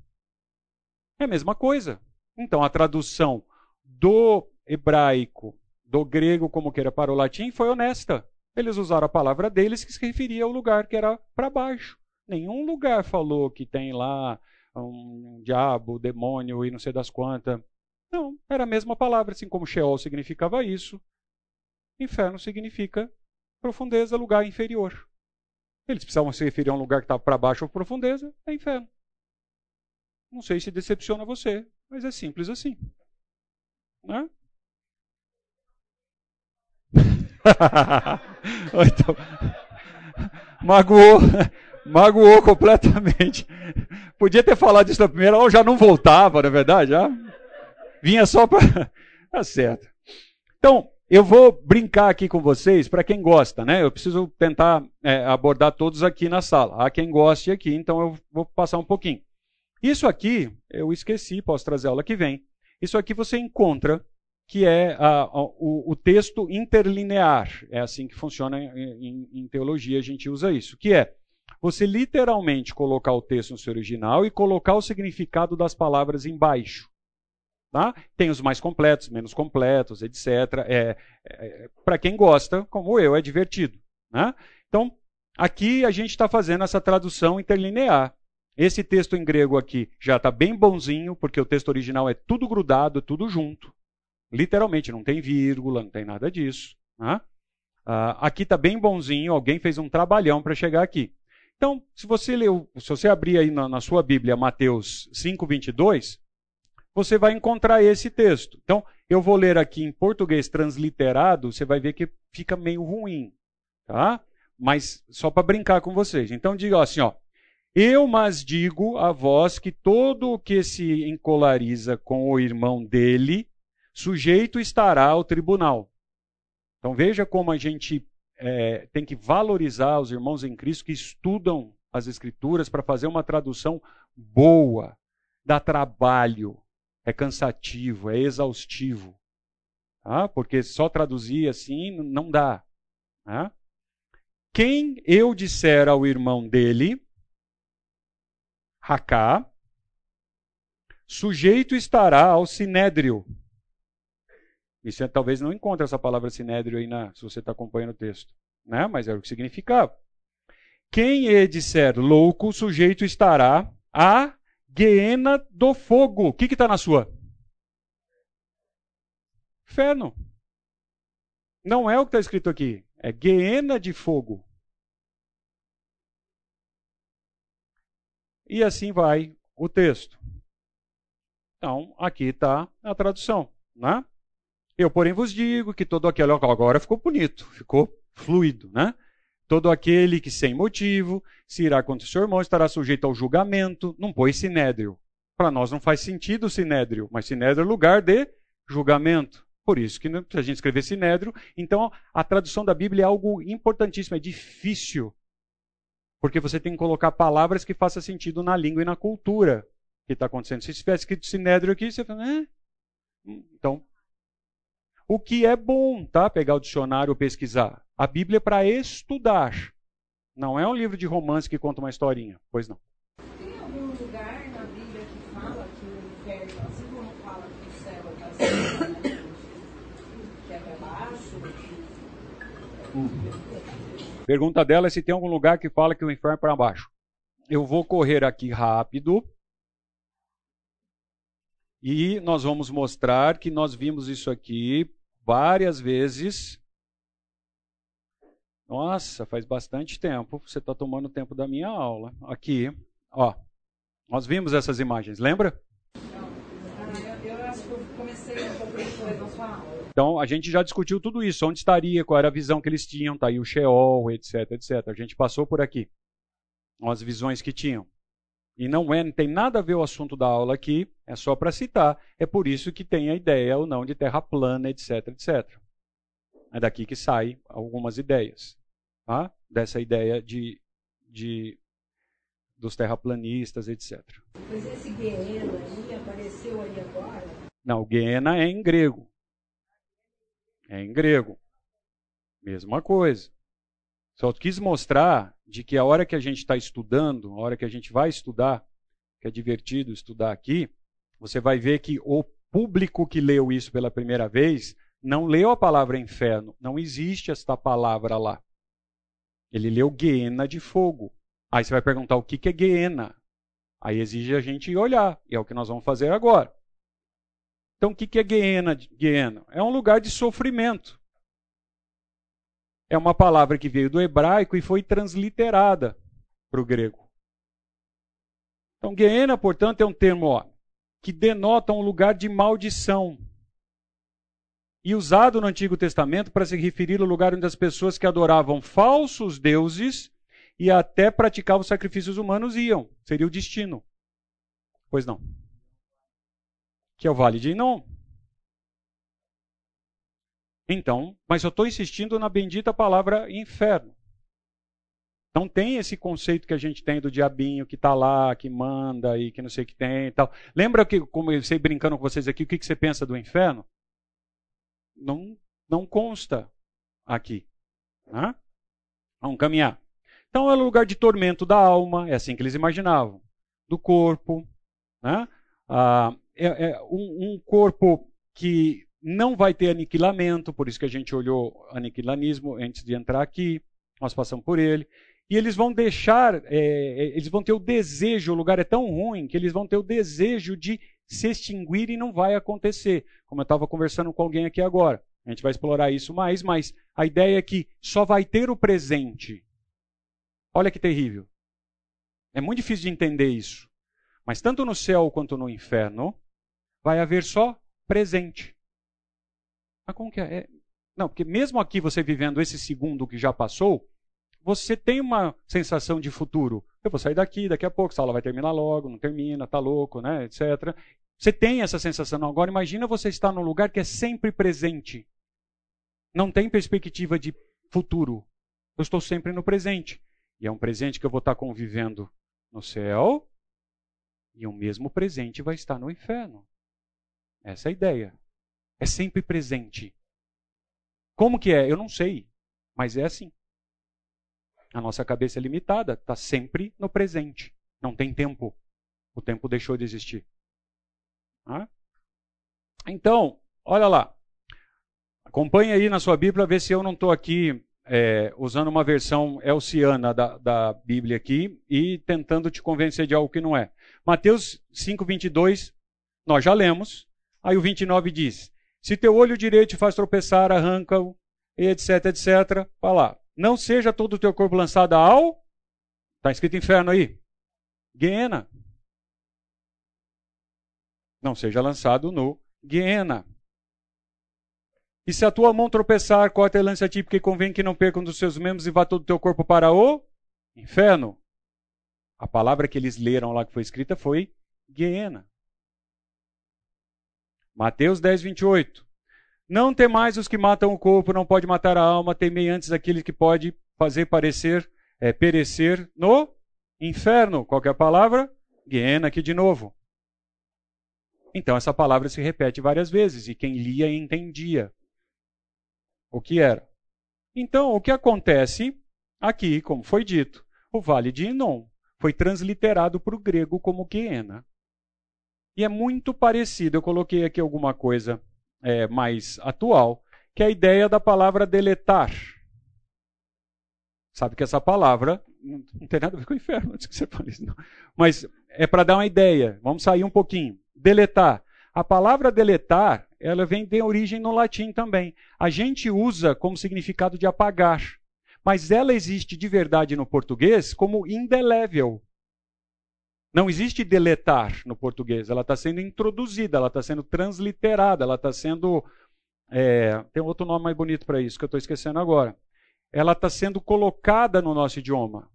S1: É a mesma coisa. Então a tradução do hebraico, do grego, como queira, para o latim foi honesta. Eles usaram a palavra deles que se referia ao lugar que era para baixo. Nenhum lugar falou que tem lá um diabo, demônio e não sei das quantas. Não, era a mesma palavra, assim como Sheol significava isso, inferno significa profundeza, lugar inferior. Eles precisavam se referir a um lugar que estava para baixo ou profundeza, é inferno. Não sei se decepciona você, mas é simples assim. Né? então, magoou, magoou completamente. Podia ter falado isso na primeira, ou já não voltava, na é verdade, já vinha só para. tá certo. Então, eu vou brincar aqui com vocês, para quem gosta, né? Eu preciso tentar é, abordar todos aqui na sala. Há quem goste aqui, então eu vou passar um pouquinho. Isso aqui, eu esqueci, posso trazer aula que vem. Isso aqui você encontra, que é a, a, o, o, texto interlinear. É assim que funciona em, em, em teologia, a gente usa isso. Que é você literalmente colocar o texto no seu original e colocar o significado das palavras embaixo. Tá? Tem os mais completos, menos completos, etc. É, é Para quem gosta, como eu, é divertido. Né? Então, aqui a gente está fazendo essa tradução interlinear. Esse texto em grego aqui já está bem bonzinho, porque o texto original é tudo grudado, tudo junto. Literalmente, não tem vírgula, não tem nada disso. Né? Uh, aqui está bem bonzinho, alguém fez um trabalhão para chegar aqui. Então, se você leu, se você abrir aí na, na sua Bíblia Mateus 5, 22, você vai encontrar esse texto. Então, eu vou ler aqui em português transliterado, você vai ver que fica meio ruim, tá? Mas só para brincar com vocês. Então, diga assim, ó. Eu mas digo a vós que todo o que se encolariza com o irmão dele, sujeito estará ao tribunal. Então veja como a gente é, tem que valorizar os irmãos em Cristo que estudam as Escrituras para fazer uma tradução boa. Dá trabalho, é cansativo, é exaustivo. Tá? Porque só traduzir assim não dá. Tá? Quem eu disser ao irmão dele, Raká, sujeito estará ao sinédrio. E você talvez não encontre essa palavra sinédrio aí na, se você está acompanhando o texto. Né? Mas é o que significava. Quem é disser louco, o sujeito estará a Guiena do fogo. O que está na sua? Inferno. Não é o que está escrito aqui. É guiena de fogo. E assim vai o texto. Então, aqui está a tradução. Né? Eu, porém, vos digo que todo aquele. Agora ficou bonito, ficou fluido. Né? Todo aquele que sem motivo se irá contra o seu irmão estará sujeito ao julgamento. Não pôs sinédrio. Para nós não faz sentido sinédrio, mas sinédrio é lugar de julgamento. Por isso que se a gente escrever sinédrio, então a tradução da Bíblia é algo importantíssimo, é difícil. Porque você tem que colocar palavras que façam sentido na língua e na cultura que está acontecendo. Se tivesse escrito sinédrio aqui, você fala, eh? Então, o que é bom, tá? Pegar o dicionário ou pesquisar. A Bíblia é para estudar. Não é um livro de romance que conta uma historinha. Pois não.
S3: Tem algum lugar na Bíblia que fala que o inferno, assim como fala que o céu está acima, que é para baixo?
S1: Pergunta dela é se tem algum lugar que fala que o inferno é para baixo. Eu vou correr aqui rápido. E nós vamos mostrar que nós vimos isso aqui várias vezes. Nossa, faz bastante tempo. Você está tomando tempo da minha aula. Aqui, ó. Nós vimos essas imagens, lembra? Então, a gente já discutiu tudo isso. Onde estaria, qual era a visão que eles tinham, tá aí o Sheol, etc, etc. A gente passou por aqui. As visões que tinham. E não, é, não tem nada a ver o assunto da aula aqui, é só para citar. É por isso que tem a ideia ou não de terra plana, etc, etc. É daqui que saem algumas ideias. Tá? Dessa ideia de, de dos terraplanistas, etc.
S3: Mas esse Guiena aí apareceu aí agora?
S1: Não, Guiena é em grego. É em grego. Mesma coisa. Só quis mostrar de que a hora que a gente está estudando, a hora que a gente vai estudar, que é divertido estudar aqui, você vai ver que o público que leu isso pela primeira vez não leu a palavra inferno. Não existe esta palavra lá. Ele leu Guiena de fogo. Aí você vai perguntar o que, é Guiena. Aí exige a gente olhar, e é o que nós vamos fazer agora. Então, o que, que é? Guiena? É um lugar de sofrimento é uma palavra que veio do hebraico e foi transliterada para o grego. Então, Geena, portanto, é um termo ó, que denota um lugar de maldição. E usado no Antigo Testamento para se referir ao lugar onde as pessoas que adoravam falsos deuses e até praticavam sacrifícios humanos iam. Seria o destino. Pois não. Que é o Vale de Inon. Então, mas eu estou insistindo na bendita palavra inferno. Não tem esse conceito que a gente tem do diabinho que está lá, que manda e que não sei o que tem e tal. Lembra que, sei brincando com vocês aqui, o que, que você pensa do inferno? Não, não consta aqui. Né? Vamos caminhar. Então é lugar de tormento da alma, é assim que eles imaginavam. Do corpo. Né? Ah, é, é um, um corpo que não vai ter aniquilamento, por isso que a gente olhou aniquilanismo antes de entrar aqui, nós passamos por ele. E eles vão deixar, é, é, eles vão ter o desejo, o lugar é tão ruim que eles vão ter o desejo de se extinguir e não vai acontecer. Como eu estava conversando com alguém aqui agora. A gente vai explorar isso mais, mas a ideia é que só vai ter o presente. Olha que terrível. É muito difícil de entender isso. Mas tanto no céu quanto no inferno, vai haver só presente. Mas como que é? é? Não, porque mesmo aqui você vivendo esse segundo que já passou, você tem uma sensação de futuro. Eu vou sair daqui, daqui a pouco, essa aula vai terminar logo, não termina, tá louco, né, etc. Você tem essa sensação. Agora imagina você estar num lugar que é sempre presente. Não tem perspectiva de futuro. Eu estou sempre no presente. E é um presente que eu vou estar convivendo no céu, e o mesmo presente vai estar no inferno. Essa é a ideia é sempre presente. Como que é? Eu não sei, mas é assim. A nossa cabeça é limitada, está sempre no presente. Não tem tempo. O tempo deixou de existir. Ah? Então, olha lá. Acompanhe aí na sua Bíblia, ver se eu não estou aqui é, usando uma versão elciana da, da Bíblia aqui e tentando te convencer de algo que não é. Mateus 5, 22, nós já lemos. Aí o 29 diz: Se teu olho direito te faz tropeçar, arranca-o, etc, etc. Vai lá. Não seja todo o teu corpo lançado ao. Está escrito inferno aí. Guiena. Não seja lançado no Guiena. E se a tua mão tropeçar, corta e lance a ti, porque convém que não perca um dos seus membros e vá todo o teu corpo para o inferno. A palavra que eles leram lá que foi escrita foi Guiena. Mateus 10, 28. Não temais os que matam o corpo, não pode matar a alma, temei antes aquele que pode fazer parecer, é, perecer no inferno. Qual é palavra? Guiena aqui de novo. Então essa palavra se repete várias vezes e quem lia entendia o que era. Então, o que acontece aqui, como foi dito, o Vale de Inon foi transliterado para o grego como Guiena. E é muito parecido, eu coloquei aqui alguma coisa é, mais atual, que é a ideia da palavra deletar. Sabe que essa palavra não tem nada a ver com o inferno, antes que você fale isso, não. Mas é para dar uma ideia. Vamos sair um pouquinho. Deletar. A palavra deletar, ela vem de origem no latim também. A gente usa como significado de apagar, mas ela existe de verdade no português como indelével. Não existe deletar no português, ela está sendo introduzida, ela está sendo transliterada, ela está sendo. É, tem outro nome mais bonito para isso que eu estou esquecendo agora. Ela está sendo colocada no nosso idioma.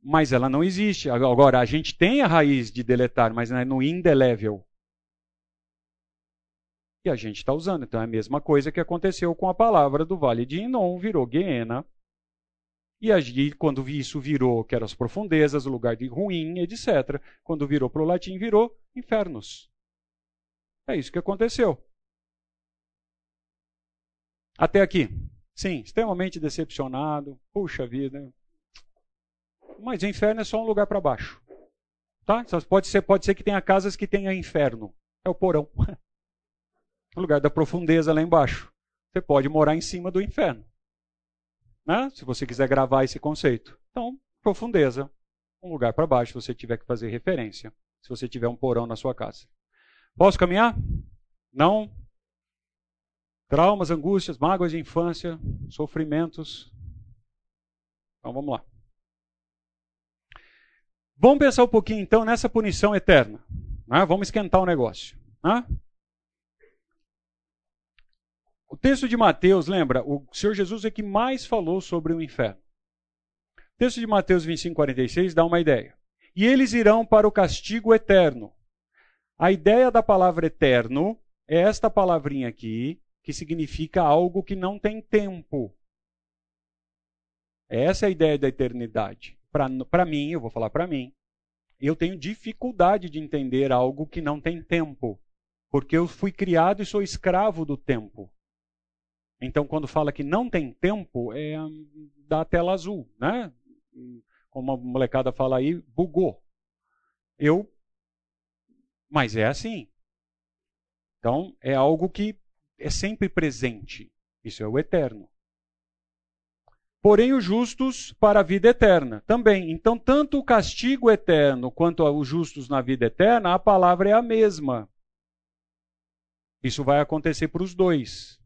S1: Mas ela não existe. Agora, a gente tem a raiz de deletar, mas é no indelével. E a gente está usando. Então é a mesma coisa que aconteceu com a palavra do Vale de Inon, virou Guiena. E aí, quando isso virou, que eram as profundezas, o lugar de ruim, etc., quando virou para o latim, virou infernos. É isso que aconteceu. Até aqui. Sim, extremamente decepcionado. Puxa vida. Mas o inferno é só um lugar para baixo. Tá? Pode ser, pode ser que tenha casas que tenha inferno. É o porão. O lugar da profundeza lá embaixo. Você pode morar em cima do inferno. Né? Se você quiser gravar esse conceito. Então, profundeza, um lugar para baixo, se você tiver que fazer referência. Se você tiver um porão na sua casa. Posso caminhar? Não? Traumas, angústias, mágoas de infância, sofrimentos. Então vamos lá. Vamos pensar um pouquinho então nessa punição eterna. Né? Vamos esquentar o negócio. Né? O texto de Mateus, lembra, o Senhor Jesus é que mais falou sobre o inferno. O texto de Mateus 25, 46 dá uma ideia. E eles irão para o castigo eterno. A ideia da palavra eterno é esta palavrinha aqui, que significa algo que não tem tempo. Essa é a ideia da eternidade. Para mim, eu vou falar para mim, eu tenho dificuldade de entender algo que não tem tempo. Porque eu fui criado e sou escravo do tempo. Então, quando fala que não tem tempo, é da tela azul, né? Como a molecada fala aí, bugou. Eu. Mas é assim. Então, é algo que é sempre presente. Isso é o eterno. Porém, os justos para a vida eterna também. Então, tanto o castigo eterno quanto os justos na vida eterna, a palavra é a mesma. Isso vai acontecer para os dois.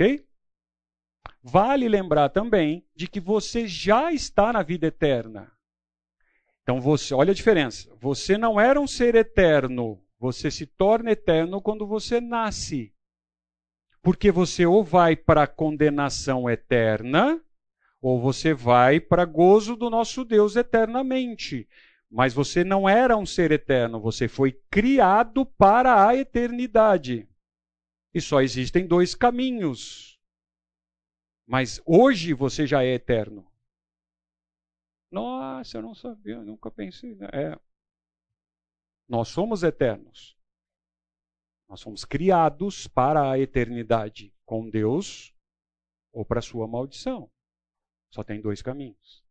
S1: Ok? Vale lembrar também de que você já está na vida eterna. Então você, olha a diferença. Você não era um ser eterno, você se torna eterno quando você nasce. Porque você ou vai para a condenação eterna, ou você vai para gozo do nosso Deus eternamente. Mas você não era um ser eterno, você foi criado para a eternidade. E só existem dois caminhos. Mas hoje você já é eterno. Nossa, eu não sabia, eu nunca pensei. Né? É. Nós somos eternos. Nós somos criados para a eternidade com Deus ou para a sua maldição. Só tem dois caminhos.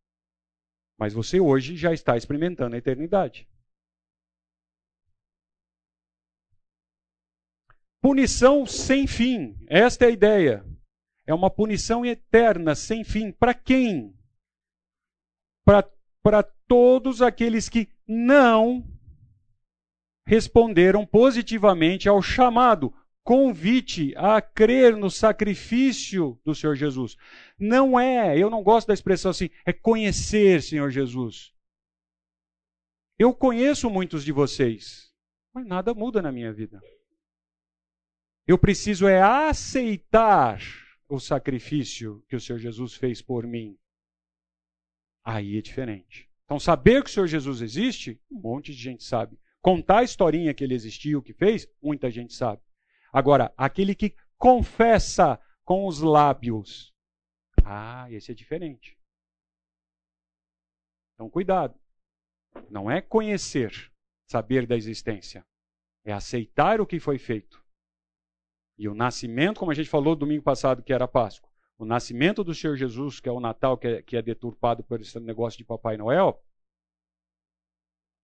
S1: Mas você hoje já está experimentando a eternidade. Punição sem fim. Esta é a ideia. é uma punição eterna, sem fim. Para quem? Para todos aqueles que não responderam positivamente ao chamado, convite a crer no sacrifício do Senhor Jesus. Não é, eu não gosto da expressão assim, é conhecer Senhor Jesus. Eu conheço muitos de vocês, mas nada muda na minha vida. Eu preciso é aceitar o sacrifício que o Senhor Jesus fez por mim. Aí é diferente. Então, saber que o Senhor Jesus existe, um monte de gente sabe. Contar a historinha que ele existiu, o que fez, muita gente sabe. Agora, aquele que confessa com os lábios, ah, esse é diferente. Então, cuidado. Não é conhecer, saber da existência. É aceitar o que foi feito. E o nascimento, como a gente falou domingo passado, que era Páscoa, o nascimento do Senhor Jesus, que é o Natal, que é, que é deturpado por esse negócio de Papai Noel,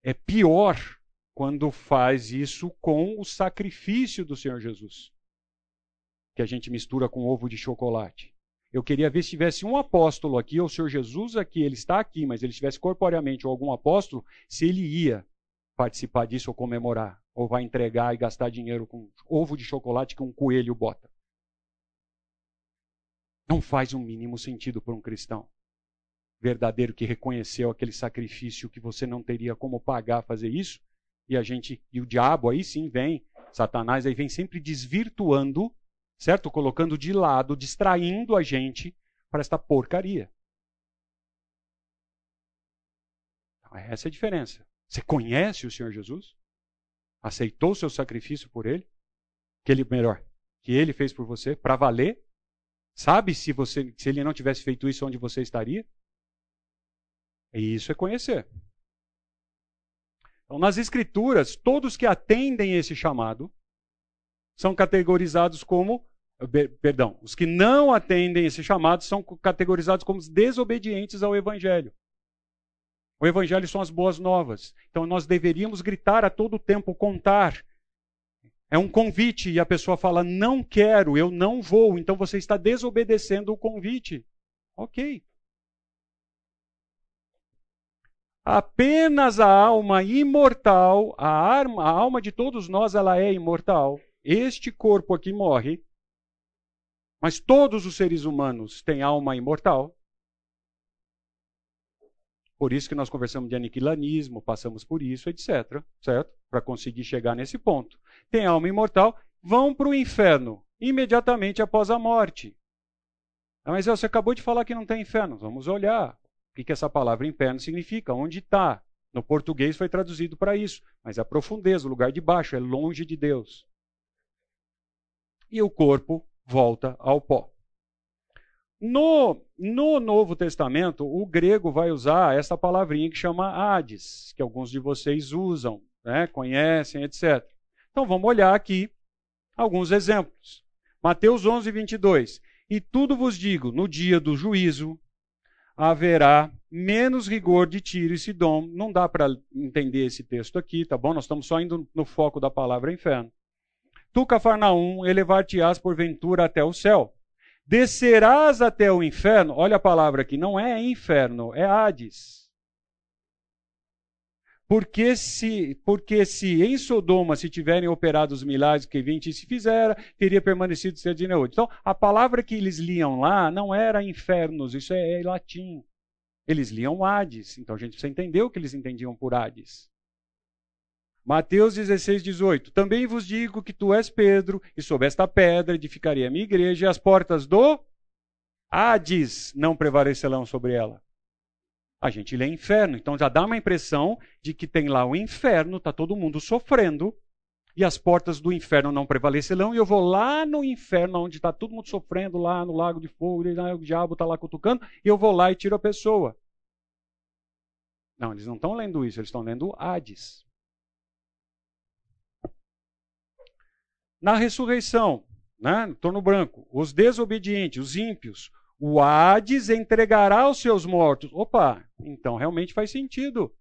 S1: é pior quando faz isso com o sacrifício do Senhor Jesus, que a gente mistura com ovo de chocolate. Eu queria ver se tivesse um apóstolo aqui, ou o Senhor Jesus aqui, ele está aqui, mas ele estivesse corporeamente, ou algum apóstolo, se ele ia participar disso ou comemorar, ou vai entregar e gastar dinheiro com ovo de chocolate que um coelho bota. Não faz o um mínimo sentido para um cristão verdadeiro que reconheceu aquele sacrifício que você não teria como pagar fazer isso, e a gente e o diabo aí sim vem, Satanás aí vem sempre desvirtuando certo? Colocando de lado, distraindo a gente para esta porcaria. Então, essa é a diferença. Você conhece o Senhor Jesus? Aceitou o seu sacrifício por ele? Que ele, melhor, que ele fez por você, para valer? Sabe se, você, se ele não tivesse feito isso, onde você estaria? E isso é conhecer. Então, nas Escrituras, todos que atendem esse chamado são categorizados como. Perdão, os que não atendem esse chamado são categorizados como desobedientes ao Evangelho. O Evangelho são as boas novas. Então nós deveríamos gritar a todo tempo, contar. É um convite e a pessoa fala: Não quero, eu não vou. Então você está desobedecendo o convite. Ok. Apenas a alma imortal, a, a alma de todos nós, ela é imortal. Este corpo aqui morre, mas todos os seres humanos têm alma imortal. Por isso que nós conversamos de aniquilanismo, passamos por isso, etc. Certo? Para conseguir chegar nesse ponto. Tem alma imortal, vão para o inferno imediatamente após a morte. Ah, mas você acabou de falar que não tem inferno. Vamos olhar o que, que essa palavra inferno significa, onde está. No português foi traduzido para isso, mas é a profundeza, o lugar de baixo, é longe de Deus e o corpo volta ao pó. No, no Novo Testamento, o grego vai usar essa palavrinha que chama Hades, que alguns de vocês usam, né, conhecem, etc. Então vamos olhar aqui alguns exemplos. Mateus 11, 22. E tudo vos digo, no dia do juízo haverá menos rigor de Tiro e Sidom. Não dá para entender esse texto aqui, tá bom? Nós estamos só indo no foco da palavra inferno. Tu, Cafarnaum, elevar-te-ás porventura até o céu. Descerás até o inferno. Olha a palavra aqui, não é inferno, é Hades. Porque se, porque se em Sodoma se tiverem operado os milagres que vinte se fizera, teria permanecido ser de Neúde. Então, a palavra que eles liam lá não era infernos, isso é, é latim. Eles liam Hades. Então a gente precisa entender o que eles entendiam por Hades. Mateus 16, 18. Também vos digo que tu és Pedro, e sob esta pedra edificarei a minha igreja, e as portas do Hades não prevalecerão sobre ela. A gente lê inferno, então já dá uma impressão de que tem lá o inferno, está todo mundo sofrendo, e as portas do inferno não prevalecerão, e eu vou lá no inferno, onde está todo mundo sofrendo, lá no lago de fogo, o diabo está lá cutucando, e eu vou lá e tiro a pessoa. Não, eles não estão lendo isso, eles estão lendo Hades. Na ressurreição, né, no torno branco, os desobedientes, os ímpios, o Hades entregará os seus mortos. Opa, então realmente faz sentido.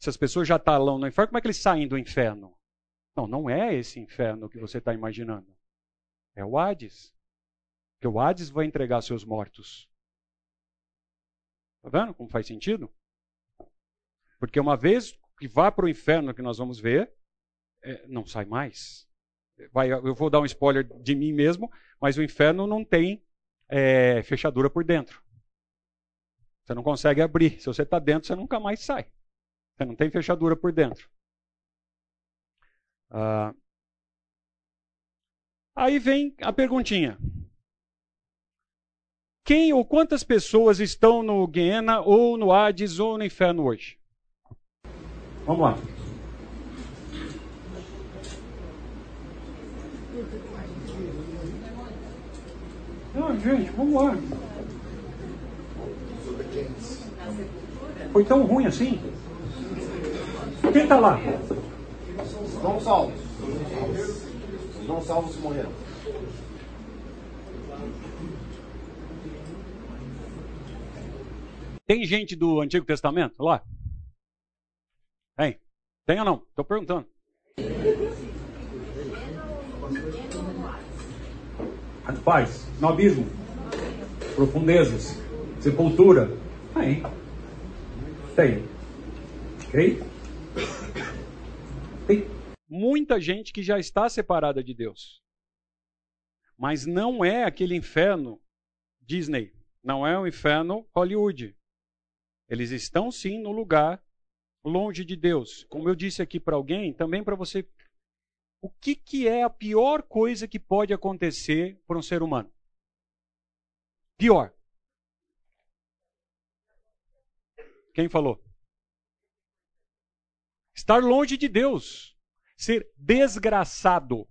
S1: Se as pessoas já estão lá no inferno, como é que eles saem do inferno? Não, não é esse inferno que você está imaginando. É o Hades. Que o Hades vai entregar seus mortos. Está vendo como faz sentido? Porque uma vez que vá para o inferno, que nós vamos ver, é, não sai mais. Vai, eu vou dar um spoiler de mim mesmo, mas o inferno não tem é, fechadura por dentro. Você não consegue abrir. Se você está dentro, você nunca mais sai. Você não tem fechadura por dentro. Ah, aí vem a perguntinha. Quem ou quantas pessoas estão no Guiena ou no Hades ou no inferno hoje? Vamos lá. Não, gente, vamos lá. Foi tão ruim assim? Quem está lá?
S4: Não salvos. Os não salvos morreram.
S1: Tem gente do Antigo Testamento lá? Tem? Tem ou não? Estou perguntando. Rapaz, no abismo, profundezas, sepultura. Tem. Tem. Ok? Tem muita gente que já está separada de Deus. Mas não é aquele inferno Disney. Não é o inferno Hollywood. Eles estão sim no lugar longe de Deus. Como eu disse aqui para alguém, também para você. O que, que é a pior coisa que pode acontecer para um ser humano? Pior. Quem falou? Estar longe de Deus. Ser desgraçado.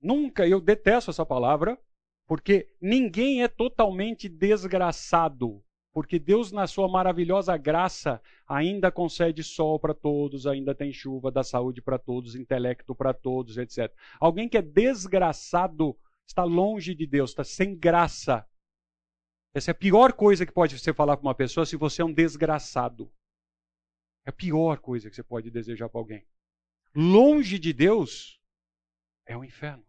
S1: Nunca, eu detesto essa palavra, porque ninguém é totalmente desgraçado. Porque Deus, na sua maravilhosa graça, ainda concede sol para todos, ainda tem chuva, dá saúde para todos, intelecto para todos, etc. Alguém que é desgraçado está longe de Deus, está sem graça. Essa é a pior coisa que pode você falar para uma pessoa se você é um desgraçado. É a pior coisa que você pode desejar para alguém. Longe de Deus é o inferno.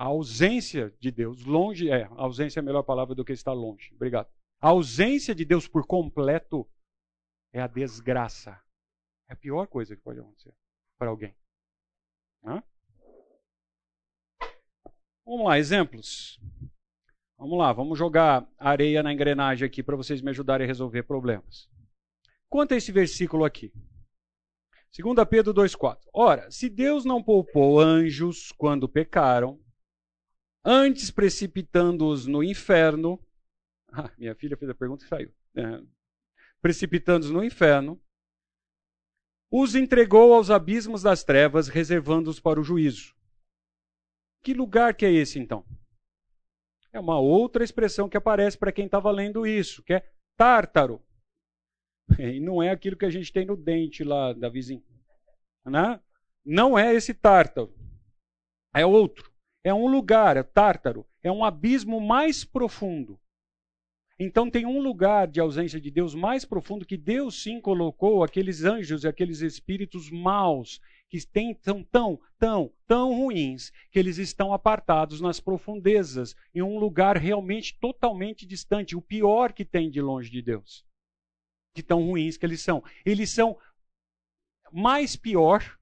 S1: A ausência de Deus, longe, é, ausência é a melhor palavra do que estar longe. Obrigado. A ausência de Deus por completo é a desgraça. É a pior coisa que pode acontecer para alguém. Hã? Vamos lá, exemplos. Vamos lá, vamos jogar areia na engrenagem aqui para vocês me ajudarem a resolver problemas. Quanto a esse versículo aqui? 2 Pedro 2,4. Ora, se Deus não poupou anjos quando pecaram, antes precipitando-os no inferno. Ah, minha filha fez a pergunta e saiu. É, precipitando-os no inferno, os entregou aos abismos das trevas, reservando-os para o juízo. Que lugar que é esse, então? É uma outra expressão que aparece para quem estava lendo isso, que é tártaro. E não é aquilo que a gente tem no dente lá da vizinha. Né? Não é esse tártaro. É outro. É um lugar, é Tártaro, é um abismo mais profundo. Então tem um lugar de ausência de Deus mais profundo que Deus sim colocou aqueles anjos e aqueles espíritos maus que tem, são tão, tão, tão ruins que eles estão apartados nas profundezas, em um lugar realmente totalmente distante, o pior que tem de longe de Deus. De tão ruins que eles são. Eles são mais pior,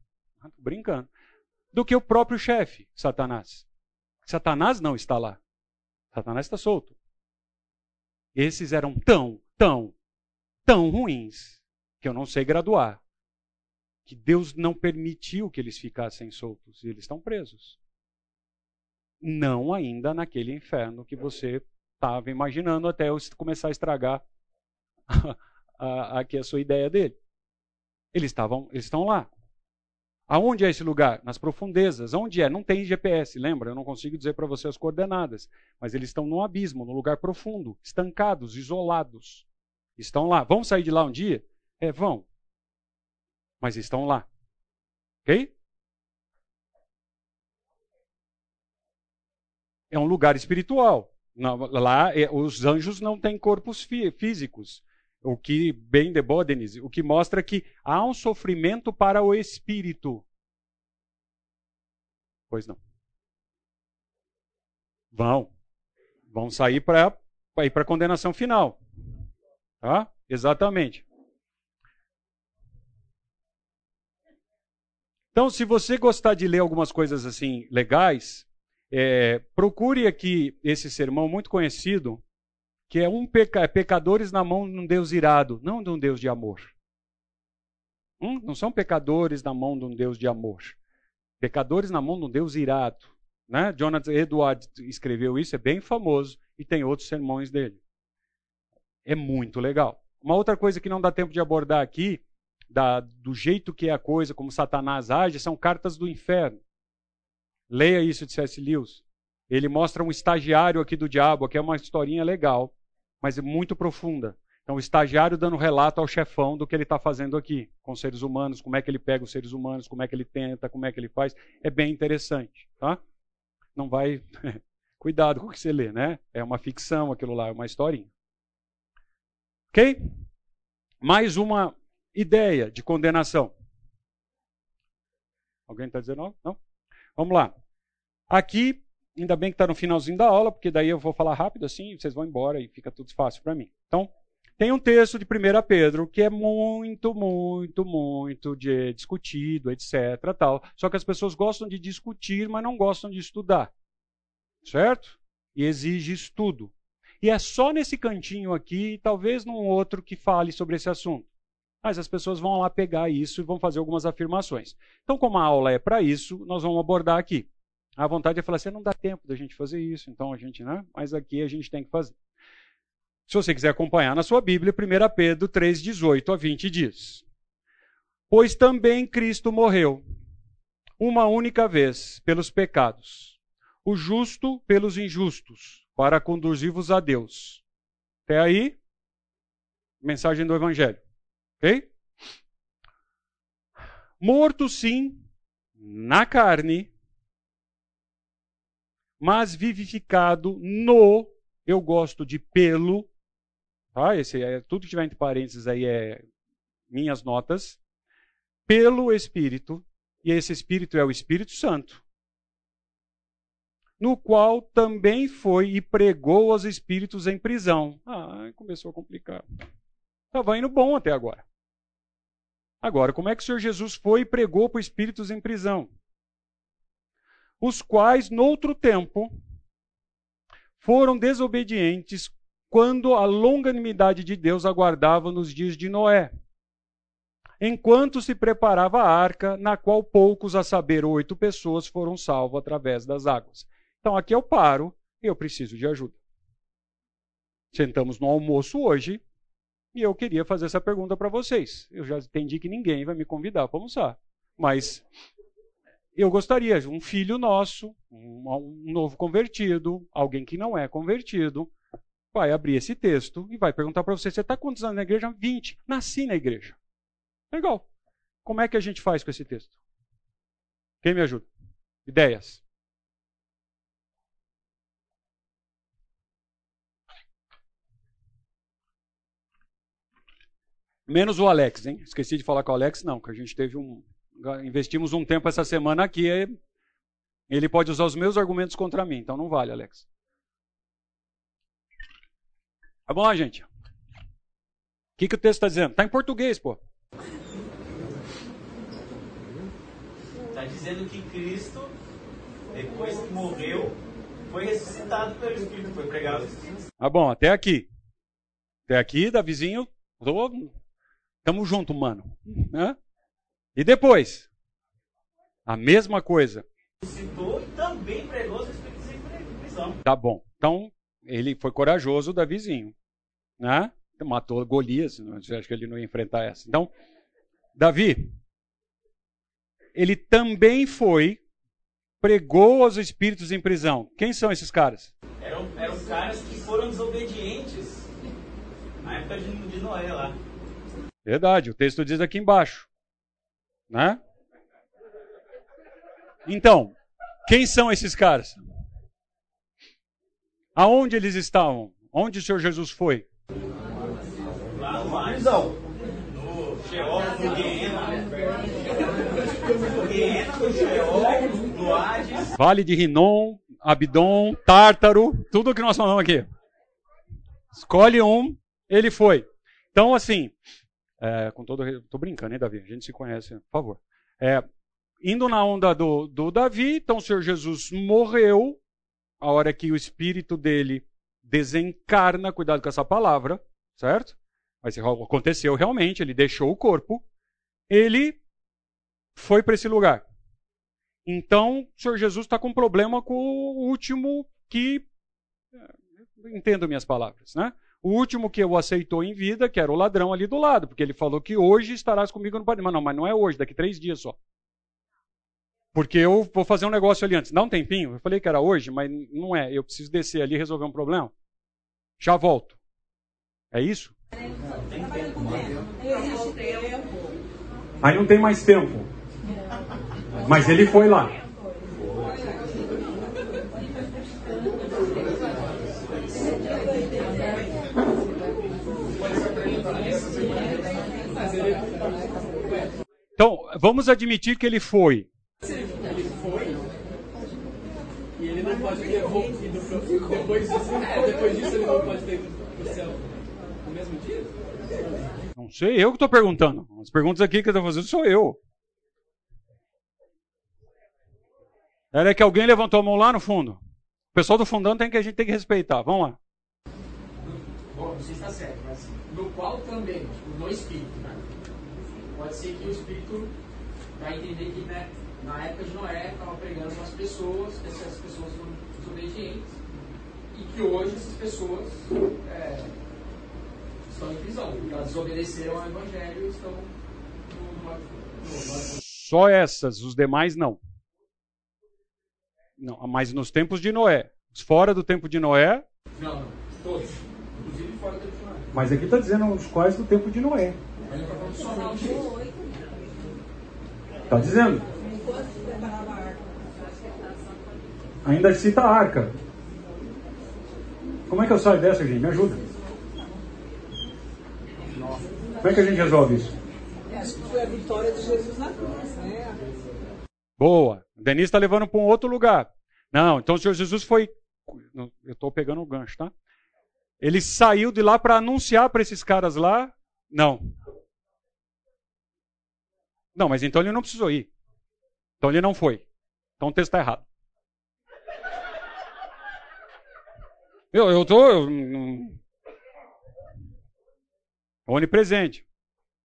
S1: brincando, do que o próprio chefe, Satanás. Satanás não está lá. Satanás está solto. Esses eram tão, tão, tão ruins que eu não sei graduar. Que Deus não permitiu que eles ficassem soltos e eles estão presos. Não ainda naquele inferno que você estava imaginando até eu começar a estragar aqui a sua ideia dele. Eles estavam, eles estão lá. Aonde é esse lugar? Nas profundezas. Onde é? Não tem GPS, lembra? Eu não consigo dizer para você as coordenadas. Mas eles estão no abismo, no lugar profundo, estancados, isolados. Estão lá. Vão sair de lá um dia? É, vão. Mas estão lá. Ok? É um lugar espiritual. Lá, é, os anjos não têm corpos físicos o que bem de Bodenis, o que mostra que há um sofrimento para o espírito. Pois não. Vão. Vão sair para ir para a condenação final. Tá? Exatamente. Então, se você gostar de ler algumas coisas assim legais, é, procure aqui esse sermão muito conhecido, que é um peca pecadores na mão de um Deus irado, não de um Deus de amor. Hum? Não são pecadores na mão de um Deus de amor. Pecadores na mão de um Deus irado. Né? Jonathan Edwards escreveu isso, é bem famoso, e tem outros sermões dele. É muito legal. Uma outra coisa que não dá tempo de abordar aqui da, do jeito que é a coisa, como Satanás age, são cartas do inferno. Leia isso de C.S. Lewis. Ele mostra um estagiário aqui do diabo, aqui é uma historinha legal, mas é muito profunda. Então, o estagiário dando relato ao chefão do que ele está fazendo aqui, com seres humanos, como é que ele pega os seres humanos, como é que ele tenta, como é que ele faz. É bem interessante. Tá? Não vai. Cuidado com o que você lê, né? É uma ficção aquilo lá, é uma historinha. Ok? Mais uma ideia de condenação. Alguém está dizendo não? Não? Vamos lá. Aqui, ainda bem que está no finalzinho da aula, porque daí eu vou falar rápido assim, vocês vão embora e fica tudo fácil para mim. Então, tem um texto de 1 Pedro que é muito, muito, muito de, discutido, etc. Tal. Só que as pessoas gostam de discutir, mas não gostam de estudar. Certo? E exige estudo. E é só nesse cantinho aqui, talvez num outro que fale sobre esse assunto mas as pessoas vão lá pegar isso e vão fazer algumas afirmações. Então, como a aula é para isso, nós vamos abordar aqui. A vontade é falar assim, não dá tempo da gente fazer isso, então a gente, né? Mas aqui a gente tem que fazer. Se você quiser acompanhar na sua Bíblia, 1 Pedro 3, 18 a 20 diz: Pois também Cristo morreu, uma única vez, pelos pecados, o justo pelos injustos, para conduzir-vos a Deus. Até aí, mensagem do Evangelho. Ok? Morto, sim, na carne, mas vivificado no, eu gosto de pelo, tá? Esse é tudo que tiver entre parênteses aí é minhas notas, pelo Espírito, e esse Espírito é o Espírito Santo, no qual também foi e pregou aos espíritos em prisão. Ah, começou a complicar. Estava indo bom até agora. Agora, como é que o Senhor Jesus foi e pregou para espíritos em prisão? Os quais, noutro tempo, foram desobedientes quando a longanimidade de Deus aguardava nos dias de Noé, enquanto se preparava a arca, na qual poucos, a saber, oito pessoas, foram salvos através das águas. Então aqui eu paro e eu preciso de ajuda. Sentamos no almoço hoje e eu queria fazer essa pergunta para vocês. Eu já entendi que ninguém vai me convidar para almoçar. Mas eu gostaria, um filho nosso, um, um novo convertido, alguém que não é convertido, vai abrir esse texto e vai perguntar para você: você está quantos anos na igreja? 20. Nasci na igreja. Legal. Como é que a gente faz com esse texto? Quem me ajuda? Ideias. Menos o Alex, hein? Esqueci de falar com o Alex, não, que a gente teve um. Investimos um tempo essa semana aqui. Ele pode usar os meus argumentos contra mim, então não vale, Alex. Vamos lá, gente. O que, que o texto está dizendo? Está em português, pô.
S2: Está dizendo que Cristo, depois que morreu, foi ressuscitado pelo Espírito, foi pregado ao Espírito.
S1: Ah, bom, até aqui. Até aqui, Davizinho, tô Tamo junto, mano. Né? E depois? A mesma coisa.
S2: Citou e também pregou os espíritos em prisão.
S1: Tá bom. Então, ele foi corajoso, Davizinho. Né? Matou Golias. Acho que ele não ia enfrentar essa. Então, Davi, ele também foi, pregou aos espíritos em prisão. Quem são esses caras?
S2: Eram, eram caras que foram desobedientes na época de, de Noé lá.
S1: Verdade, o texto diz aqui embaixo. Né? Então, quem são esses caras? Aonde eles estavam? Onde o Senhor Jesus foi?
S2: Lá no prisão. No Sheol, no Guiena. No Guiena, no Sheol, no Hades.
S1: Vale de Rinom, Abdon, Tártaro, tudo o que nós falamos aqui. Escolhe um, ele foi. Então, assim, é, com todo. Estou brincando, hein, Davi? A gente se conhece, por favor. É, indo na onda do, do Davi, então o Senhor Jesus morreu, a hora que o espírito dele desencarna, cuidado com essa palavra, certo? Mas aconteceu realmente, ele deixou o corpo, ele foi para esse lugar. Então, o Senhor Jesus está com problema com o último que. É, entendo minhas palavras, né? O último que o aceitou em vida, que era o ladrão ali do lado, porque ele falou que hoje estarás comigo no paraíso. Mas não, mas não é hoje, daqui três dias só. Porque eu vou fazer um negócio ali antes. Dá um tempinho. Eu falei que era hoje, mas não é. Eu preciso descer ali e resolver um problema. Já volto. É isso? Aí não tem mais tempo. Mas ele foi lá. Então, vamos admitir que ele foi. Ele foi. E ele não pode ter depois disso, depois disso ele não pode ter ido para o céu no mesmo dia? Não sei, eu que estou perguntando. As perguntas aqui que eu estou fazendo sou eu. Era que alguém levantou a mão lá no fundo. O pessoal do fundão tem que a gente tem que respeitar. Vamos lá.
S5: Bom, não sei se está certo, mas no qual também, tipo, no espírito, né? Pode ser que o espírito vai entender que né, na época de Noé estava pregando as pessoas, essas pessoas foram desobedientes, e que hoje essas pessoas é, estão em prisão, elas desobedeceram ao evangelho e estão no, no, no,
S1: Só essas, os demais não. Não, mas nos tempos de Noé. Fora do tempo de Noé.
S5: Não, não, todos. Inclusive fora do tempo de Noé.
S1: Mas aqui está dizendo os quais do tempo de Noé. Está dizendo. Ainda cita a arca. Como é que eu saio dessa, gente? Me ajuda. Como é que a gente resolve isso?
S6: Que foi a vitória de Jesus na cruz, né?
S1: Boa. O Denise está levando para um outro lugar. Não, então o Senhor Jesus foi. Eu estou pegando o gancho, tá? Ele saiu de lá para anunciar para esses caras lá. Não. Não, mas então ele não precisou ir. Então ele não foi. Então o texto está errado. Eu, eu tô. Eu, onipresente.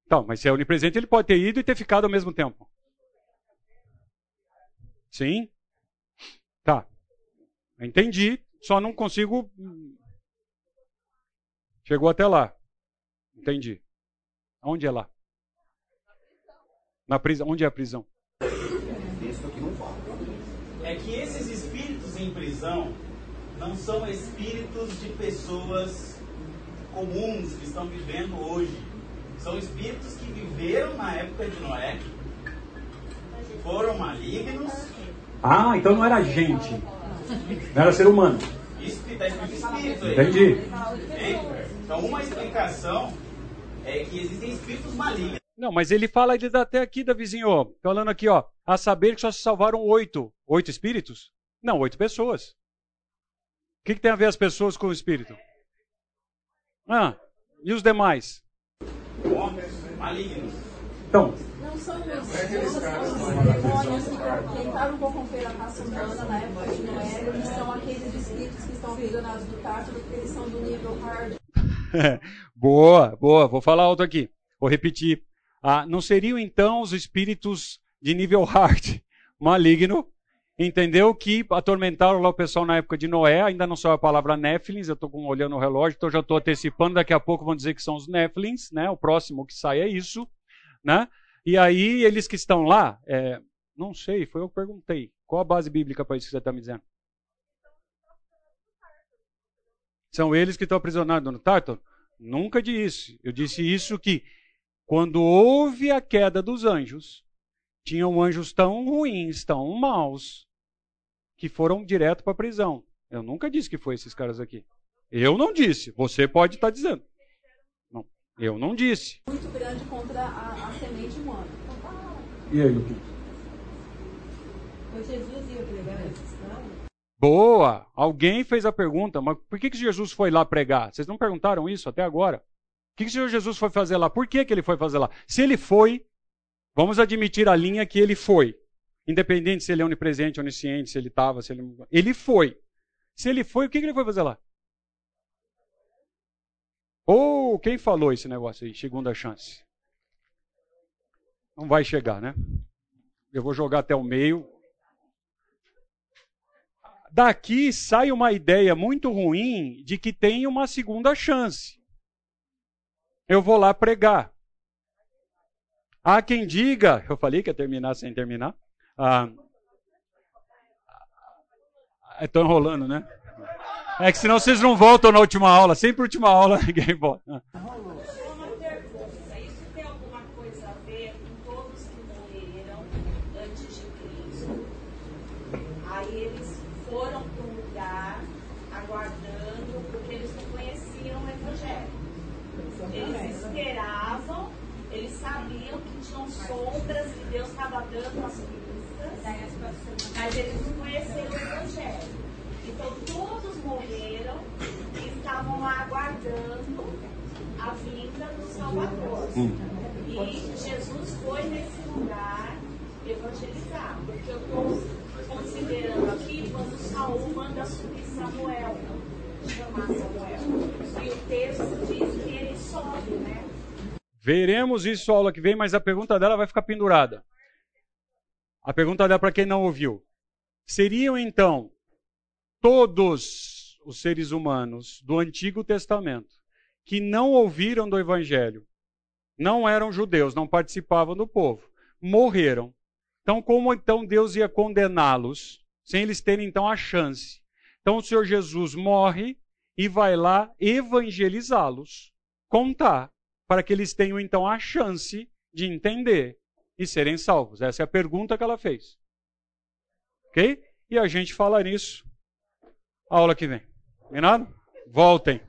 S1: Então, mas se é onipresente, ele pode ter ido e ter ficado ao mesmo tempo. Sim? Tá. Entendi, só não consigo. Chegou até lá. Entendi. Onde é lá? Na prisão. Onde é a prisão?
S2: É que esses espíritos em prisão não são espíritos de pessoas comuns que estão vivendo hoje. São espíritos que viveram na época de Noé, foram malignos.
S1: Ah, então não era gente. Não era ser humano.
S2: Está escrito espírito aí.
S1: Entendi.
S2: Então, uma explicação é que existem espíritos malignos.
S1: Não, mas ele fala ele até aqui, Davizinho, falando aqui, ó, a saber que só se salvaram oito. Oito espíritos? Não, oito pessoas. O que, que tem a ver as pessoas com o espírito? Ah, e os demais?
S2: Malignos.
S1: Então.
S3: Não são os, demônios que tentaram corromper a raça humana na época de Noé, eles são aqueles espíritos que estão visionados do Tártaro, porque eles são do nível hard.
S1: boa, boa. Vou falar outro aqui. Vou repetir. Ah, não seriam então os espíritos de nível hard, maligno, entendeu? Que atormentaram lá o pessoal na época de Noé. Ainda não saiu a palavra Néfilins, eu estou olhando o relógio, então já estou antecipando. Daqui a pouco vão dizer que são os Néfilins, né? O próximo que sai é isso, né? E aí eles que estão lá, é, não sei, foi eu que perguntei. Qual a base bíblica para isso que você está me dizendo? São eles que estão aprisionados no Tártaro? Nunca disse. Eu disse isso que quando houve a queda dos anjos, tinham anjos tão ruins, tão maus, que foram direto para a prisão. Eu nunca disse que foi esses caras aqui. Eu não disse. Você pode estar tá dizendo. Não, eu não disse.
S3: Muito grande contra a, a semente humana.
S1: E aí, Luquinhos?
S3: Foi Jesus ia pregar esses caras?
S1: Boa! Alguém fez a pergunta, mas por que, que Jesus foi lá pregar? Vocês não perguntaram isso até agora? O que, o Senhor Jesus foi fazer lá? Por que, que ele foi fazer lá? Se ele foi, vamos admitir a linha que ele foi. Independente se ele é onipresente, onisciente, se ele estava, se ele. Ele foi. Se ele foi, o que, que ele foi fazer lá? Ou oh, quem falou esse negócio aí? Segunda chance. Não vai chegar, né? Eu vou jogar até o meio. Daqui sai uma ideia muito ruim de que tem uma segunda chance. Eu vou lá pregar. Há quem diga, eu falei que ia terminar sem terminar. Ah, Estou ah, enrolando, né? É que senão vocês não voltam na última aula. Sempre última aula ninguém volta.
S3: dando as pistas, mas eles não conheceram o Evangelho. Então todos morreram e estavam lá a vinda do Salvador. Hum. E Jesus foi nesse lugar evangelizar, porque eu estou considerando aqui quando Saul manda subir Samuel, chamar Samuel. E o texto diz que ele sobe, né?
S1: Veremos isso a aula que vem, mas a pergunta dela vai ficar pendurada. A pergunta dá para quem não ouviu. Seriam então todos os seres humanos do Antigo Testamento que não ouviram do Evangelho, não eram judeus, não participavam do povo, morreram. Então, como então Deus ia condená-los, sem eles terem então a chance? Então, o Senhor Jesus morre e vai lá evangelizá-los, contar, para que eles tenham então a chance de entender e serem salvos? Essa é a pergunta que ela fez. Ok? E a gente fala nisso aula que vem. Combinado? Voltem.